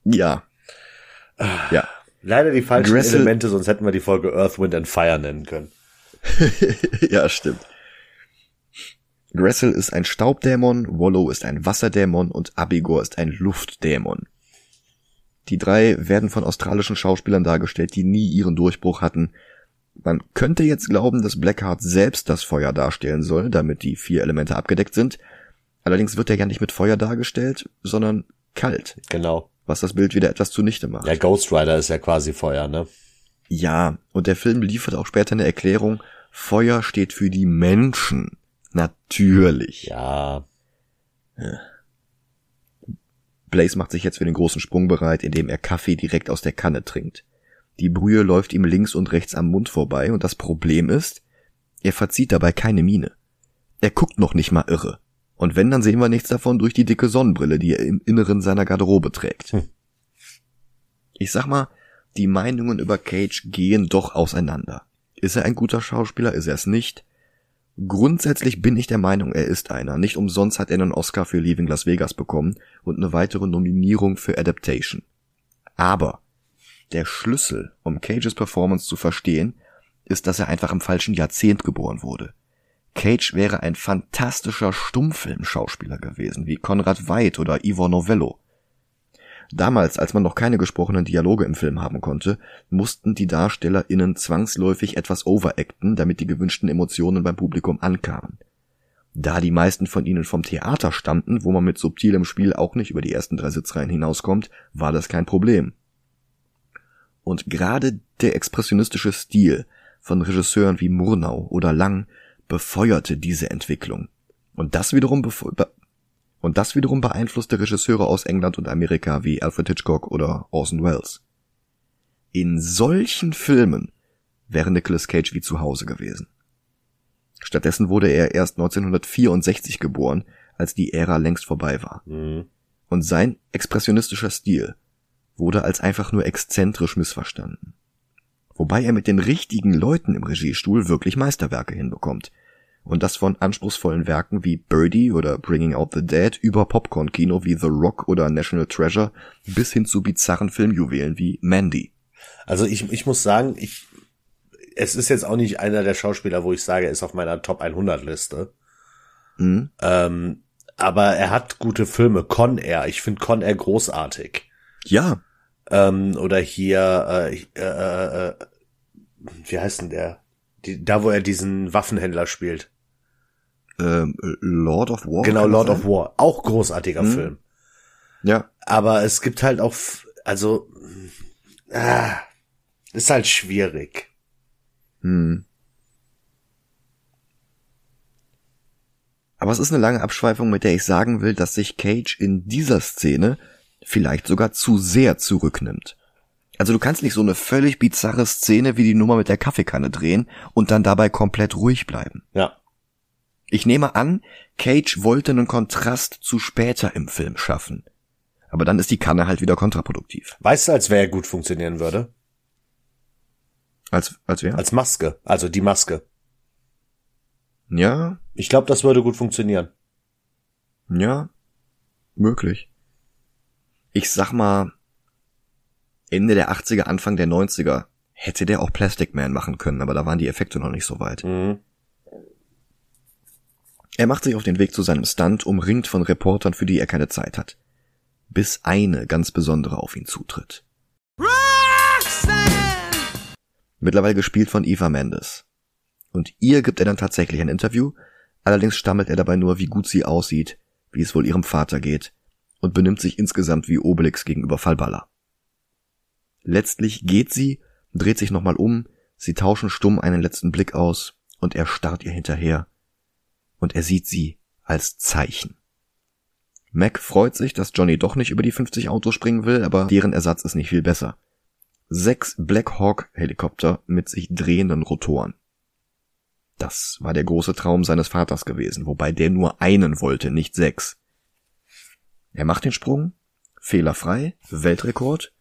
Ja. Ja. Leider die falschen Gressel Elemente, sonst hätten wir die Folge Earth, Wind and Fire nennen können. ja, stimmt. Gressel ist ein Staubdämon, Wallow ist ein Wasserdämon und Abigor ist ein Luftdämon. Die drei werden von australischen Schauspielern dargestellt, die nie ihren Durchbruch hatten. Man könnte jetzt glauben, dass Blackheart selbst das Feuer darstellen soll, damit die vier Elemente abgedeckt sind. Allerdings wird er ja nicht mit Feuer dargestellt, sondern kalt. Genau was das Bild wieder etwas zunichte macht. Der Ghost Rider ist ja quasi Feuer, ne? Ja, und der Film liefert auch später eine Erklärung, Feuer steht für die Menschen. Natürlich. Ja. Blaze macht sich jetzt für den großen Sprung bereit, indem er Kaffee direkt aus der Kanne trinkt. Die Brühe läuft ihm links und rechts am Mund vorbei und das Problem ist, er verzieht dabei keine Miene. Er guckt noch nicht mal irre. Und wenn, dann sehen wir nichts davon durch die dicke Sonnenbrille, die er im Inneren seiner Garderobe trägt. Hm. Ich sag mal, die Meinungen über Cage gehen doch auseinander. Ist er ein guter Schauspieler? Ist er es nicht? Grundsätzlich bin ich der Meinung, er ist einer. Nicht umsonst hat er einen Oscar für Leaving Las Vegas bekommen und eine weitere Nominierung für Adaptation. Aber der Schlüssel, um Cages Performance zu verstehen, ist, dass er einfach im falschen Jahrzehnt geboren wurde. Cage wäre ein fantastischer Stummfilmschauspieler gewesen, wie Conrad Veidt oder Ivor Novello. Damals, als man noch keine gesprochenen Dialoge im Film haben konnte, mussten die DarstellerInnen zwangsläufig etwas overacten, damit die gewünschten Emotionen beim Publikum ankamen. Da die meisten von ihnen vom Theater stammten, wo man mit subtilem Spiel auch nicht über die ersten drei Sitzreihen hinauskommt, war das kein Problem. Und gerade der expressionistische Stil von Regisseuren wie Murnau oder Lang befeuerte diese Entwicklung. Und das wiederum und das wiederum beeinflusste Regisseure aus England und Amerika wie Alfred Hitchcock oder Orson Welles. In solchen Filmen wäre Nicolas Cage wie zu Hause gewesen. Stattdessen wurde er erst 1964 geboren, als die Ära längst vorbei war. Mhm. Und sein expressionistischer Stil wurde als einfach nur exzentrisch missverstanden. Wobei er mit den richtigen Leuten im Regiestuhl wirklich Meisterwerke hinbekommt. Und das von anspruchsvollen Werken wie Birdie oder Bringing Out the Dead über Popcorn-Kino wie The Rock oder National Treasure bis hin zu bizarren Filmjuwelen wie Mandy. Also ich, ich muss sagen, ich, es ist jetzt auch nicht einer der Schauspieler, wo ich sage, er ist auf meiner Top 100 Liste. Mhm. Ähm, aber er hat gute Filme. Con Air, ich finde Con Air großartig. Ja. Ähm, oder hier, äh, äh, äh, wie heißt denn der? Die, da, wo er diesen Waffenhändler spielt. Ähm, Lord of War. Genau, Lord of War. Auch großartiger mhm. Film. Ja. Aber es gibt halt auch, also, ah, ist halt schwierig. Hm. Aber es ist eine lange Abschweifung, mit der ich sagen will, dass sich Cage in dieser Szene vielleicht sogar zu sehr zurücknimmt. Also du kannst nicht so eine völlig bizarre Szene wie die Nummer mit der Kaffeekanne drehen und dann dabei komplett ruhig bleiben. Ja. Ich nehme an, Cage wollte einen Kontrast zu später im Film schaffen. Aber dann ist die Kanne halt wieder kontraproduktiv. Weißt du, als wer er gut funktionieren würde? Als, als wer? Als Maske. Also die Maske. Ja. Ich glaube, das würde gut funktionieren. Ja. Möglich. Ich sag mal, Ende der 80er, Anfang der 90er hätte der auch Plastic Man machen können, aber da waren die Effekte noch nicht so weit. Mhm. Er macht sich auf den Weg zu seinem Stunt, umringt von Reportern, für die er keine Zeit hat. Bis eine ganz besondere auf ihn zutritt. Mittlerweile gespielt von Eva Mendes. Und ihr gibt er dann tatsächlich ein Interview, allerdings stammelt er dabei nur, wie gut sie aussieht, wie es wohl ihrem Vater geht und benimmt sich insgesamt wie Obelix gegenüber Fallballer. Letztlich geht sie, dreht sich nochmal um, sie tauschen stumm einen letzten Blick aus und er starrt ihr hinterher. Und er sieht sie als Zeichen. Mac freut sich, dass Johnny doch nicht über die 50 Autos springen will, aber deren Ersatz ist nicht viel besser. Sechs Black Hawk Helikopter mit sich drehenden Rotoren. Das war der große Traum seines Vaters gewesen, wobei der nur einen wollte, nicht sechs. Er macht den Sprung, fehlerfrei, Weltrekord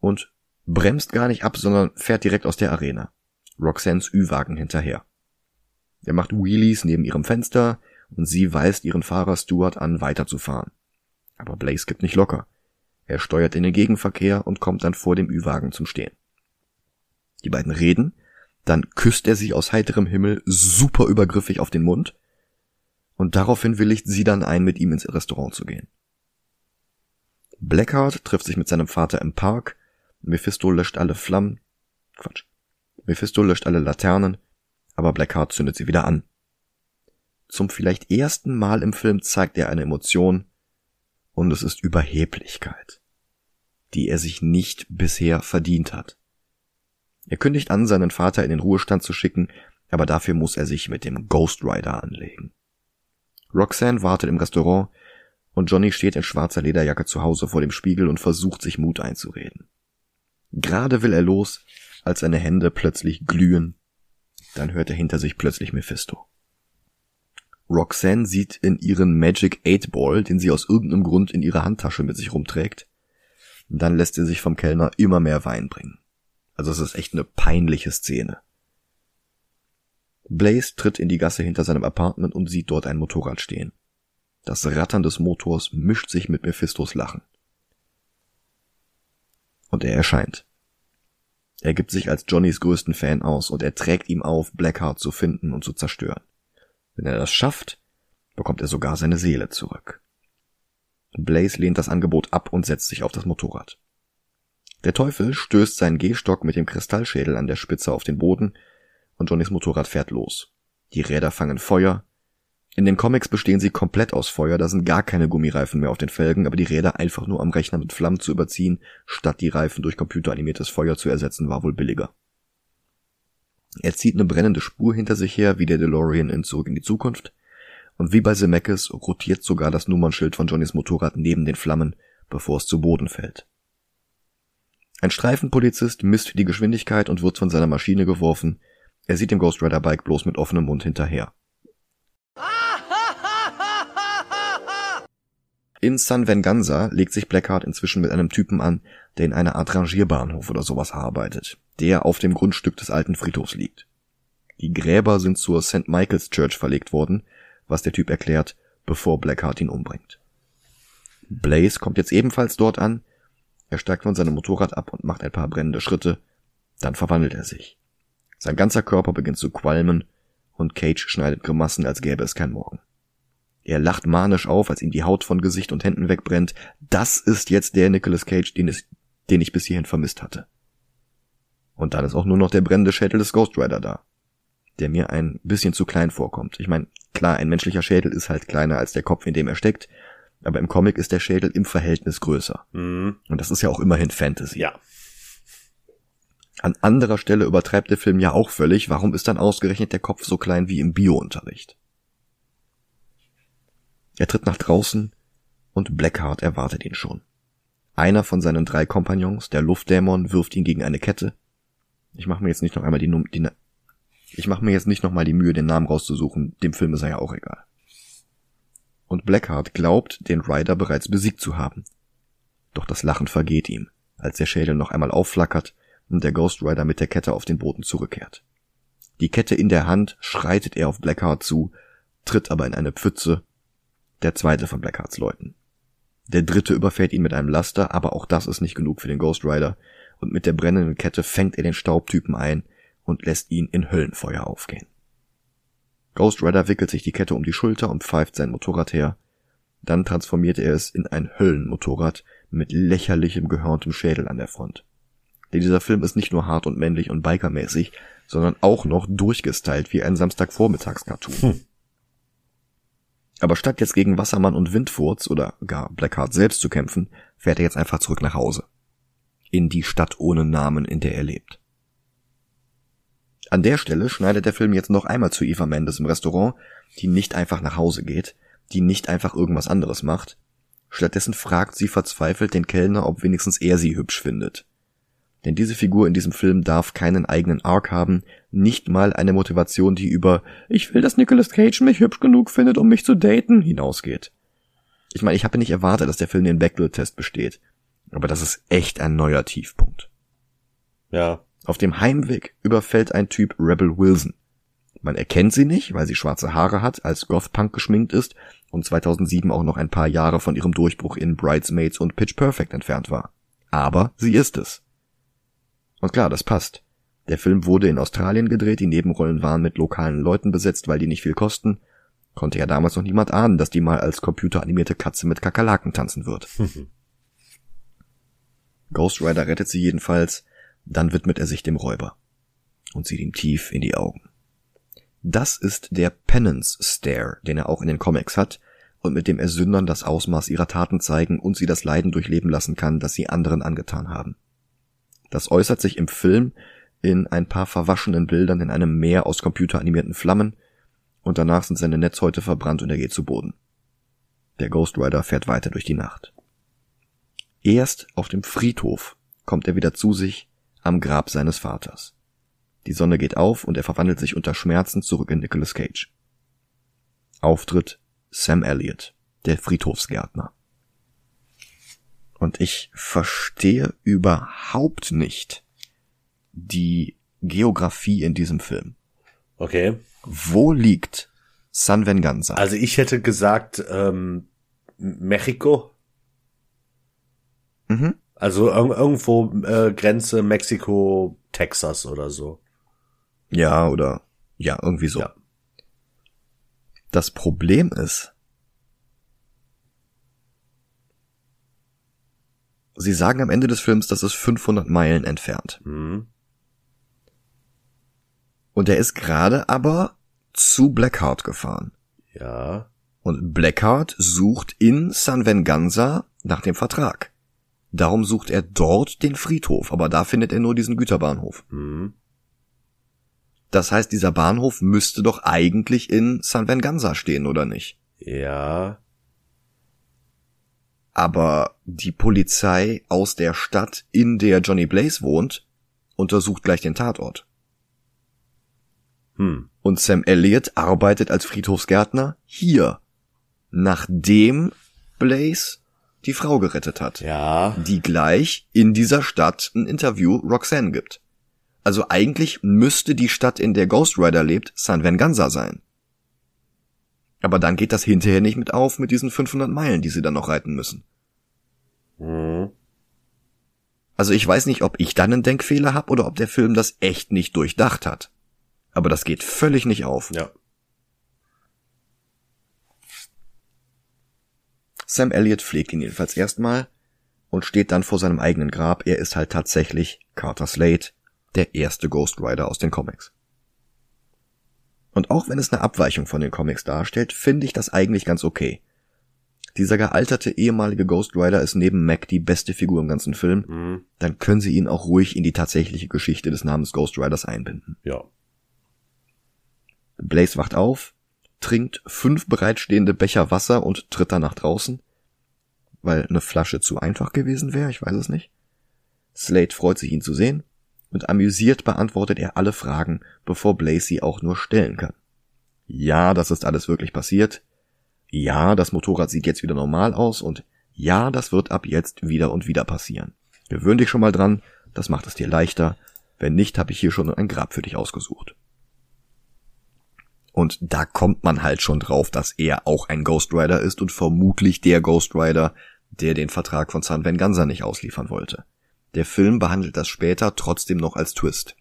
und bremst gar nicht ab, sondern fährt direkt aus der Arena. Roxannes Ü-Wagen hinterher. Er macht Wheelies neben ihrem Fenster und sie weist ihren Fahrer Stuart an, weiterzufahren. Aber Blaze gibt nicht locker. Er steuert in den Gegenverkehr und kommt dann vor dem Ü-Wagen zum Stehen. Die beiden reden, dann küsst er sie aus heiterem Himmel super übergriffig auf den Mund und daraufhin willigt sie dann ein, mit ihm ins Restaurant zu gehen. Blackheart trifft sich mit seinem Vater im Park, Mephisto löscht alle Flammen, Quatsch, Mephisto löscht alle Laternen, aber Blackheart zündet sie wieder an. Zum vielleicht ersten Mal im Film zeigt er eine Emotion, und es ist Überheblichkeit, die er sich nicht bisher verdient hat. Er kündigt an, seinen Vater in den Ruhestand zu schicken, aber dafür muss er sich mit dem Ghost Rider anlegen. Roxanne wartet im Restaurant und Johnny steht in schwarzer Lederjacke zu Hause vor dem Spiegel und versucht sich Mut einzureden. Gerade will er los, als seine Hände plötzlich glühen, dann hört er hinter sich plötzlich Mephisto. Roxanne sieht in ihren Magic 8 Ball, den sie aus irgendeinem Grund in ihrer Handtasche mit sich rumträgt. Dann lässt sie sich vom Kellner immer mehr Wein bringen. Also es ist echt eine peinliche Szene. Blaze tritt in die Gasse hinter seinem Apartment und sieht dort ein Motorrad stehen. Das Rattern des Motors mischt sich mit Mephistos Lachen. Und er erscheint. Er gibt sich als Johnnys größten Fan aus und er trägt ihm auf, Blackheart zu finden und zu zerstören. Wenn er das schafft, bekommt er sogar seine Seele zurück. Blaze lehnt das Angebot ab und setzt sich auf das Motorrad. Der Teufel stößt seinen Gehstock mit dem Kristallschädel an der Spitze auf den Boden und Johnnys Motorrad fährt los. Die Räder fangen Feuer, In den Comics bestehen sie komplett aus Feuer, da sind gar keine Gummireifen mehr auf den Felgen, aber die Räder einfach nur am Rechner mit Flammen zu überziehen, statt die Reifen durch computeranimiertes Feuer zu ersetzen, war wohl billiger. Er zieht eine brennende Spur hinter sich her, wie der DeLorean in Zurück in die Zukunft, und wie bei Zemeckis rotiert sogar das Nummernschild von Johnnys Motorrad neben den Flammen, bevor es zu Boden fällt. Ein Streifenpolizist misst die Geschwindigkeit und wird von seiner Maschine geworfen. Er sieht dem Ghost Rider Bike bloß mit offenem Mund hinterher. In San Venganza legt sich Blackheart inzwischen mit einem Typen an, der in einer Art Rangierbahnhof oder sowas arbeitet, der auf dem Grundstück des alten Friedhofs liegt. Die Gräber sind zur St. Michael's Church verlegt worden, was der Typ erklärt, bevor Blackheart ihn umbringt. Blaze kommt jetzt ebenfalls dort an, er steigt von seinem Motorrad ab und macht ein paar brennende Schritte, dann verwandelt er sich. Sein ganzer Körper beginnt zu qualmen und Cage schneidet Grimassen, als gäbe es kein Morgen. Er lacht manisch auf, als ihm die Haut von Gesicht und Händen wegbrennt. Das ist jetzt der Nicolas Cage, den, es, den ich bis hierhin vermisst hatte. Und dann ist auch nur noch der brennende Schädel des Ghost Rider da, der mir ein bisschen zu klein vorkommt. Ich meine, klar, ein menschlicher Schädel ist halt kleiner als der Kopf, in dem er steckt, aber im Comic ist der Schädel im Verhältnis größer. Mhm. Und das ist ja auch immerhin Fantasy. Ja. An anderer Stelle übertreibt der Film ja auch völlig. Warum ist dann ausgerechnet der Kopf so klein wie im Biounterricht? Er tritt nach draußen und Blackheart erwartet ihn schon. Einer von seinen drei Kompagnons, der Luftdämon, wirft ihn gegen eine Kette. Ich mache mir jetzt nicht noch einmal die, Num die ich mache mir jetzt nicht noch mal die Mühe, den Namen rauszusuchen. Dem Film ist er ja auch egal. Und Blackheart glaubt, den Rider bereits besiegt zu haben. Doch das Lachen vergeht ihm, als der Schädel noch einmal aufflackert und der Ghost Rider mit der Kette auf den Boden zurückkehrt. Die Kette in der Hand schreitet er auf Blackheart zu, tritt aber in eine Pfütze der zweite von Blackhearts Leuten. Der dritte überfährt ihn mit einem Laster, aber auch das ist nicht genug für den Ghost Rider, und mit der brennenden Kette fängt er den Staubtypen ein und lässt ihn in Höllenfeuer aufgehen. Ghost Rider wickelt sich die Kette um die Schulter und pfeift sein Motorrad her. Dann transformiert er es in ein Höllenmotorrad mit lächerlichem gehörntem Schädel an der Front. Denn dieser Film ist nicht nur hart und männlich und bikermäßig, sondern auch noch durchgestylt wie ein Samstagvormittagscartoon. Hm. Aber statt jetzt gegen Wassermann und Windfurz oder gar Blackheart selbst zu kämpfen, fährt er jetzt einfach zurück nach Hause. In die Stadt ohne Namen, in der er lebt. An der Stelle schneidet der Film jetzt noch einmal zu Eva Mendes im Restaurant, die nicht einfach nach Hause geht, die nicht einfach irgendwas anderes macht. Stattdessen fragt sie verzweifelt den Kellner, ob wenigstens er sie hübsch findet. Denn diese Figur in diesem Film darf keinen eigenen Arc haben, nicht mal eine Motivation, die über Ich will, dass Nicolas Cage mich hübsch genug findet, um mich zu daten hinausgeht. Ich meine, ich habe nicht erwartet, dass der Film den Bechdel-Test besteht. Aber das ist echt ein neuer Tiefpunkt. Ja. Auf dem Heimweg überfällt ein Typ Rebel Wilson. Man erkennt sie nicht, weil sie schwarze Haare hat, als Goth-Punk geschminkt ist und 2007 auch noch ein paar Jahre von ihrem Durchbruch in Bridesmaids und Pitch Perfect entfernt war. Aber sie ist es. Und klar, das passt. Der Film wurde in Australien gedreht, die Nebenrollen waren mit lokalen Leuten besetzt, weil die nicht viel kosten. Konnte ja damals noch niemand ahnen, dass die mal als computeranimierte Katze mit Kakerlaken tanzen wird. Ghost Rider rettet sie jedenfalls, dann widmet er sich dem Räuber und sieht ihm tief in die Augen. Das ist der Penance Stare, den er auch in den Comics hat und mit dem er Sündern das Ausmaß ihrer Taten zeigen und sie das Leiden durchleben lassen kann, das sie anderen angetan haben. Das äußert sich im Film in ein paar verwaschenen Bildern in einem Meer aus computeranimierten Flammen und danach sind seine Netzhäute verbrannt und er geht zu Boden. Der Ghost Rider fährt weiter durch die Nacht. Erst auf dem Friedhof kommt er wieder zu sich am Grab seines Vaters. Die Sonne geht auf und er verwandelt sich unter Schmerzen zurück in Nicolas Cage. Auftritt Sam Elliott, der Friedhofsgärtner. Und ich verstehe überhaupt nicht die Geografie in diesem Film. Okay. Wo liegt San Venganza? Also ich hätte gesagt ähm, Mexiko. Mhm. Also ir irgendwo äh, Grenze Mexiko, Texas oder so. Ja, oder ja, irgendwie so. Ja. Das Problem ist, Sie sagen am Ende des Films, das ist 500 Meilen entfernt. Mhm. Und er ist gerade aber zu Blackheart gefahren. Ja. Und Blackheart sucht in San Venganza nach dem Vertrag. Darum sucht er dort den Friedhof, aber da findet er nur diesen Güterbahnhof. Mhm. Das heißt, dieser Bahnhof müsste doch eigentlich in San Venganza stehen, oder nicht? Ja. Aber die Polizei aus der Stadt, in der Johnny Blaze wohnt, untersucht gleich den Tatort. Hm. Und Sam Elliott arbeitet als Friedhofsgärtner hier, nachdem Blaze die Frau gerettet hat. Ja. Die gleich in dieser Stadt ein Interview Roxanne gibt. Also eigentlich müsste die Stadt, in der Ghost Rider lebt, San Venganza sein. Aber dann geht das hinterher nicht mit auf mit diesen 500 Meilen, die sie dann noch reiten müssen. Mhm. Also ich weiß nicht, ob ich dann einen Denkfehler habe oder ob der Film das echt nicht durchdacht hat. Aber das geht völlig nicht auf. Ja. Sam Elliott pflegt ihn jedenfalls erstmal und steht dann vor seinem eigenen Grab. Er ist halt tatsächlich Carter Slade, der erste Ghost Rider aus den Comics. Und auch wenn es eine Abweichung von den Comics darstellt, finde ich das eigentlich ganz okay. Dieser gealterte ehemalige Ghost Rider ist neben Mac die beste Figur im ganzen Film. Mhm. Dann können sie ihn auch ruhig in die tatsächliche Geschichte des Namens Ghost Riders einbinden. Ja. Blaze wacht auf, trinkt fünf bereitstehende Becher Wasser und tritt dann nach draußen, weil eine Flasche zu einfach gewesen wäre, ich weiß es nicht. Slade freut sich, ihn zu sehen, und amüsiert beantwortet er alle Fragen, bevor Blaze sie auch nur stellen kann. Ja, das ist alles wirklich passiert. Ja, das Motorrad sieht jetzt wieder normal aus und ja, das wird ab jetzt wieder und wieder passieren. Gewöhn dich schon mal dran, das macht es dir leichter. Wenn nicht, habe ich hier schon ein Grab für dich ausgesucht. Und da kommt man halt schon drauf, dass er auch ein Ghost Rider ist und vermutlich der Ghost Rider, der den Vertrag von San Venganza nicht ausliefern wollte. Der Film behandelt das später trotzdem noch als Twist.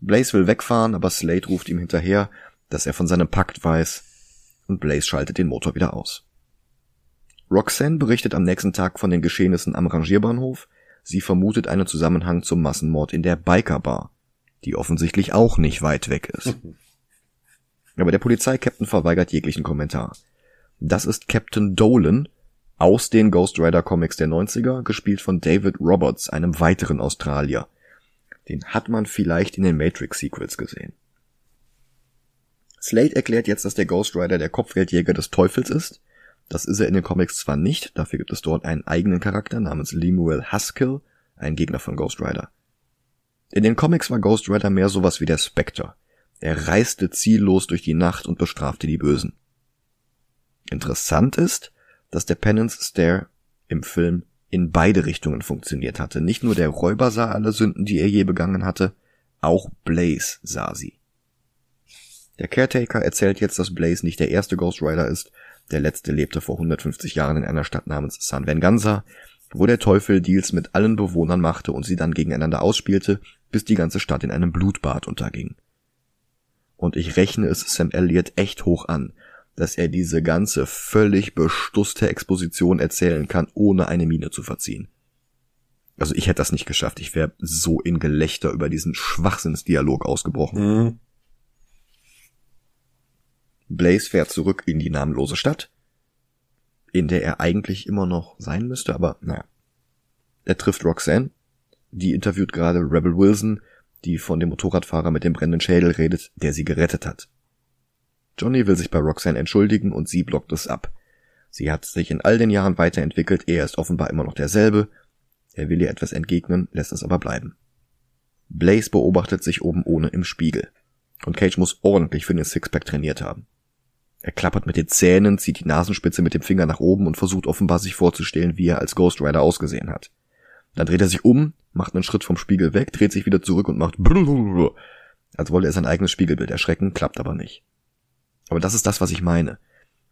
Blaze will wegfahren, aber Slade ruft ihm hinterher, dass er von seinem Pakt weiß, und Blaze schaltet den Motor wieder aus. Roxanne berichtet am nächsten Tag von den Geschehnissen am Rangierbahnhof. Sie vermutet einen Zusammenhang zum Massenmord in der Biker Bar, die offensichtlich auch nicht weit weg ist. Aber der Polizeikapitän verweigert jeglichen Kommentar. Das ist Captain Dolan aus den Ghost Rider Comics der 90er, gespielt von David Roberts, einem weiteren Australier. Den hat man vielleicht in den Matrix Sequels gesehen. Slade erklärt jetzt, dass der Ghost Rider der Kopfgeldjäger des Teufels ist. Das ist er in den Comics zwar nicht, dafür gibt es dort einen eigenen Charakter namens Lemuel Haskell, ein Gegner von Ghost Rider. In den Comics war Ghost Rider mehr sowas wie der Spectre. Er reiste ziellos durch die Nacht und bestrafte die Bösen. Interessant ist, dass der Penance Stare im Film in beide Richtungen funktioniert hatte. Nicht nur der Räuber sah alle Sünden, die er je begangen hatte, auch Blaze sah sie. Der Caretaker erzählt jetzt, dass Blaze nicht der erste Ghost Rider ist. Der letzte lebte vor 150 Jahren in einer Stadt namens San Venganza, wo der Teufel Deals mit allen Bewohnern machte und sie dann gegeneinander ausspielte, bis die ganze Stadt in einem Blutbad unterging. Und ich rechne es Sam Elliott echt hoch an, dass er diese ganze völlig bestusste Exposition erzählen kann, ohne eine Miene zu verziehen. Also ich hätte das nicht geschafft. Ich wäre so in Gelächter über diesen Schwachsinnsdialog ausgebrochen. Mhm. Blaze fährt zurück in die namenlose Stadt, in der er eigentlich immer noch sein müsste, aber naja. Er trifft Roxanne, die interviewt gerade Rebel Wilson, die von dem Motorradfahrer mit dem brennenden Schädel redet, der sie gerettet hat. Johnny will sich bei Roxanne entschuldigen und sie blockt es ab. Sie hat sich in all den Jahren weiterentwickelt, er ist offenbar immer noch derselbe. Er will ihr etwas entgegnen, lässt es aber bleiben. Blaze beobachtet sich oben ohne im Spiegel. Und Cage muss ordentlich für den Sixpack trainiert haben. Er klappert mit den Zähnen, zieht die Nasenspitze mit dem Finger nach oben und versucht offenbar sich vorzustellen, wie er als Ghost Rider ausgesehen hat. Dann dreht er sich um, macht einen Schritt vom Spiegel weg, dreht sich wieder zurück und macht als wolle er sein eigenes Spiegelbild erschrecken, klappt aber nicht. Aber das ist das, was ich meine.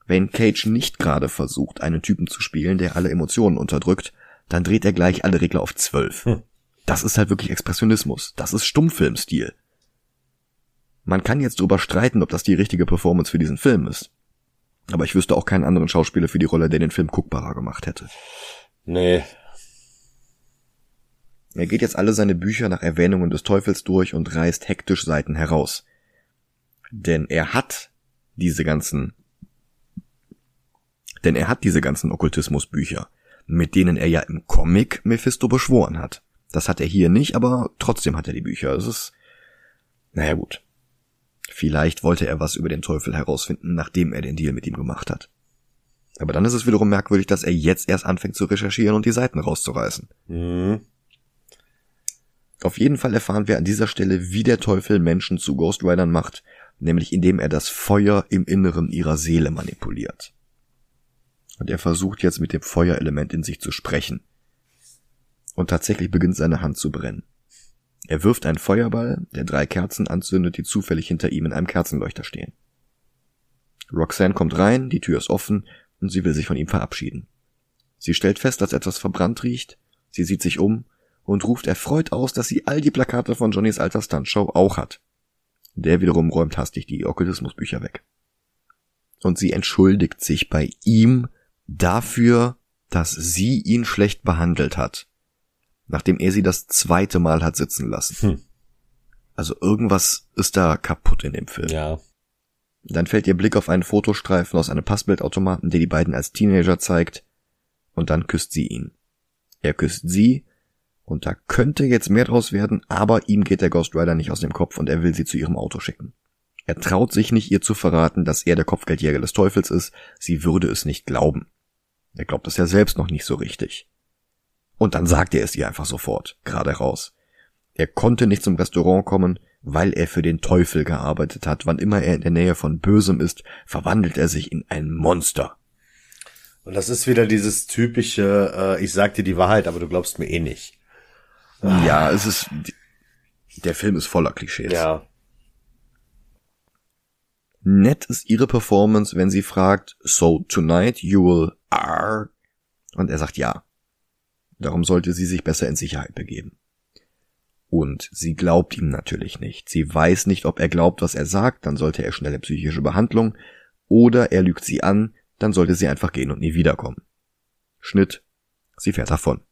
Wenn Cage nicht gerade versucht, einen Typen zu spielen, der alle Emotionen unterdrückt, dann dreht er gleich alle Regler auf zwölf. Hm. Das ist halt wirklich Expressionismus. Das ist Stummfilmstil. Man kann jetzt drüber streiten, ob das die richtige Performance für diesen Film ist. Aber ich wüsste auch keinen anderen Schauspieler für die Rolle, der den Film guckbarer gemacht hätte. Nee. Er geht jetzt alle seine Bücher nach Erwähnungen des Teufels durch und reißt hektisch Seiten heraus. Denn er hat diese ganzen, denn er hat diese ganzen Okkultismusbücher, mit denen er ja im Comic Mephisto beschworen hat. Das hat er hier nicht, aber trotzdem hat er die Bücher. Es ist, naja gut. Vielleicht wollte er was über den Teufel herausfinden, nachdem er den Deal mit ihm gemacht hat. Aber dann ist es wiederum merkwürdig, dass er jetzt erst anfängt zu recherchieren und die Seiten rauszureißen. Mhm. Auf jeden Fall erfahren wir an dieser Stelle, wie der Teufel Menschen zu Ghost Riders macht, nämlich indem er das Feuer im Inneren ihrer Seele manipuliert. Und er versucht jetzt mit dem Feuerelement in sich zu sprechen. Und tatsächlich beginnt seine Hand zu brennen. Er wirft einen Feuerball, der drei Kerzen anzündet, die zufällig hinter ihm in einem Kerzenleuchter stehen. Roxanne kommt rein, die Tür ist offen und sie will sich von ihm verabschieden. Sie stellt fest, dass etwas verbrannt riecht, sie sieht sich um und ruft erfreut aus, dass sie all die Plakate von Johnnys alter Stuntshow auch hat. Der wiederum räumt hastig die Okkultismusbücher weg. Und sie entschuldigt sich bei ihm dafür, dass sie ihn schlecht behandelt hat, nachdem er sie das zweite Mal hat sitzen lassen. Hm. Also irgendwas ist da kaputt in dem Film. Ja. Dann fällt ihr Blick auf einen Fotostreifen aus einem Passbildautomaten, der die beiden als Teenager zeigt, und dann küsst sie ihn. Er küsst sie, und da könnte jetzt mehr draus werden, aber ihm geht der Ghost Rider nicht aus dem Kopf und er will sie zu ihrem Auto schicken. Er traut sich nicht, ihr zu verraten, dass er der Kopfgeldjäger des Teufels ist, sie würde es nicht glauben. Er glaubt es ja selbst noch nicht so richtig. Und dann sagt er es ihr einfach sofort, gerade raus. Er konnte nicht zum Restaurant kommen, weil er für den Teufel gearbeitet hat. Wann immer er in der Nähe von Bösem ist, verwandelt er sich in ein Monster. Und das ist wieder dieses typische, äh, ich sag dir die Wahrheit, aber du glaubst mir eh nicht. Ja, es ist, der Film ist voller Klischees. Ja. Nett ist ihre Performance, wenn sie fragt, so tonight you will are, und er sagt ja. Darum sollte sie sich besser in Sicherheit begeben. Und sie glaubt ihm natürlich nicht. Sie weiß nicht, ob er glaubt, was er sagt, dann sollte er schnelle psychische Behandlung, oder er lügt sie an, dann sollte sie einfach gehen und nie wiederkommen. Schnitt. Sie fährt davon.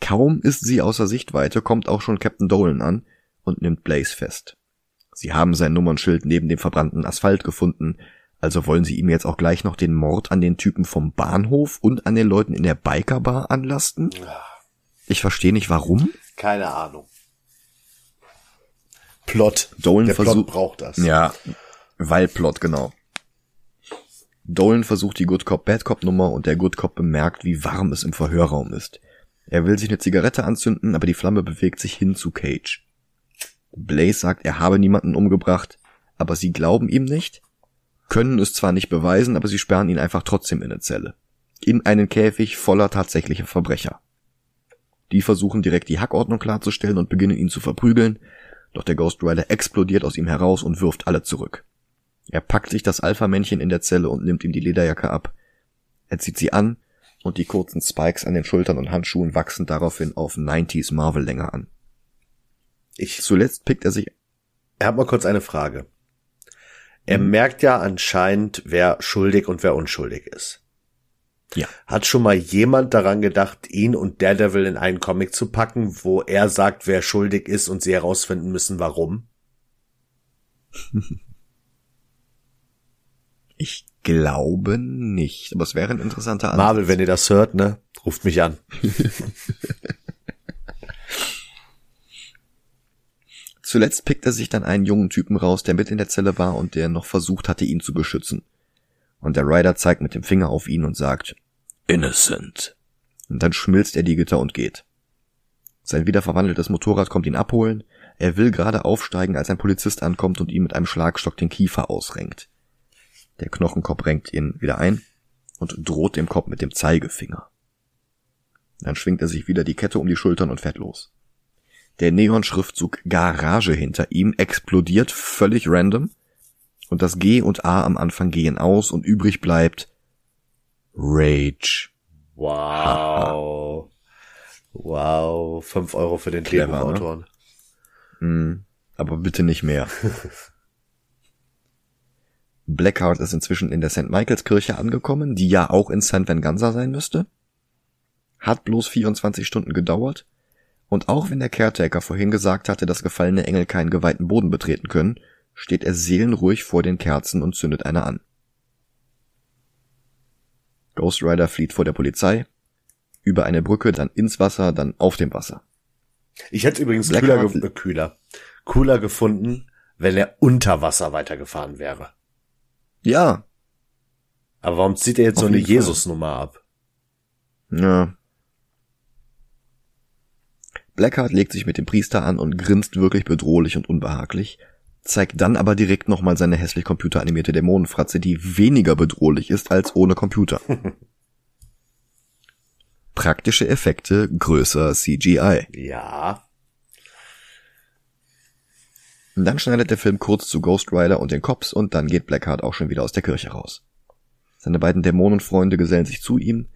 Kaum ist sie außer Sichtweite, kommt auch schon Captain Dolan an und nimmt Blaze fest. Sie haben sein Nummernschild neben dem verbrannten Asphalt gefunden, also wollen sie ihm jetzt auch gleich noch den Mord an den Typen vom Bahnhof und an den Leuten in der Bikerbar anlasten? Ich verstehe nicht warum. Keine Ahnung. Plot. Dolan Der Plot braucht das. Ja, weil Plot, genau. Dolan versucht die Good Cop Bad Cop Nummer und der Good Cop bemerkt, wie warm es im Verhörraum ist. Er will sich eine Zigarette anzünden, aber die Flamme bewegt sich hin zu Cage. Blaze sagt, er habe niemanden umgebracht, aber sie glauben ihm nicht, können es zwar nicht beweisen, aber sie sperren ihn einfach trotzdem in eine Zelle. In einen Käfig voller tatsächlicher Verbrecher. Die versuchen direkt die Hackordnung klarzustellen und beginnen ihn zu verprügeln, doch der Ghost Rider explodiert aus ihm heraus und wirft alle zurück. Er packt sich das Alpha-Männchen in der Zelle und nimmt ihm die Lederjacke ab. Er zieht sie an und die kurzen Spikes an den Schultern und Handschuhen wachsen daraufhin auf 90s Marvel-Länge an. Ich Zuletzt pickt er sich. Er hat mal kurz eine Frage. Er mhm. merkt ja anscheinend, wer schuldig und wer unschuldig ist. Ja. Hat schon mal jemand daran gedacht, ihn und Daredevil in einen Comic zu packen, wo er sagt, wer schuldig ist und sie herausfinden müssen, warum? Ich glaube nicht, aber es wäre ein interessanter Ansatz. Marvel, wenn ihr das hört, ne, ruft mich an. Zuletzt pickt er sich dann einen jungen Typen raus, der mit in der Zelle war und der noch versucht hatte, ihn zu beschützen. Und der Rider zeigt mit dem Finger auf ihn und sagt, Innocent. Und dann schmilzt er die Gitter und geht. Sein wiederverwandeltes Motorrad kommt ihn abholen. Er will gerade aufsteigen, als ein Polizist ankommt und ihm mit einem Schlagstock den Kiefer ausrenkt. Der Knochenkopf renkt ihn wieder ein und droht dem Kopf mit dem Zeigefinger. Dann schwingt er sich wieder die Kette um die Schultern und fährt los. Der Neon-Schriftzug Garage hinter ihm explodiert völlig random und das G und A am Anfang gehen aus und übrig bleibt Rage. Wow. wow. Fünf Euro für den Drehbuchautoren. Ne? Mm, aber bitte nicht mehr. Blackheart ist inzwischen in der St. Michaels Kirche angekommen, die ja auch in St. Venganza sein müsste. Hat bloß 24 Stunden gedauert. Und auch wenn der Caretaker vorhin gesagt hatte, dass gefallene Engel keinen geweihten Boden betreten können, steht er seelenruhig vor den Kerzen und zündet eine an. Ghost Rider flieht vor der Polizei, über eine Brücke, dann ins Wasser, dann auf dem Wasser. Ich hätte übrigens cooler, ge äh, kühler, cooler gefunden, wenn er unter Wasser weitergefahren wäre. Ja. Aber warum zieht er jetzt Auf so eine Jesus-Nummer ab? Ja. Blackheart legt sich mit dem Priester an und grinst wirklich bedrohlich und unbehaglich, zeigt dann aber direkt nochmal seine hässlich computeranimierte Dämonenfratze, die weniger bedrohlich ist als ohne Computer. Praktische Effekte größer CGI. Ja. Dann schneidet der Film kurz zu Ghost Rider und den Cops und dann geht Blackheart auch schon wieder aus der Kirche raus. Seine beiden Dämonenfreunde gesellen sich zu ihm,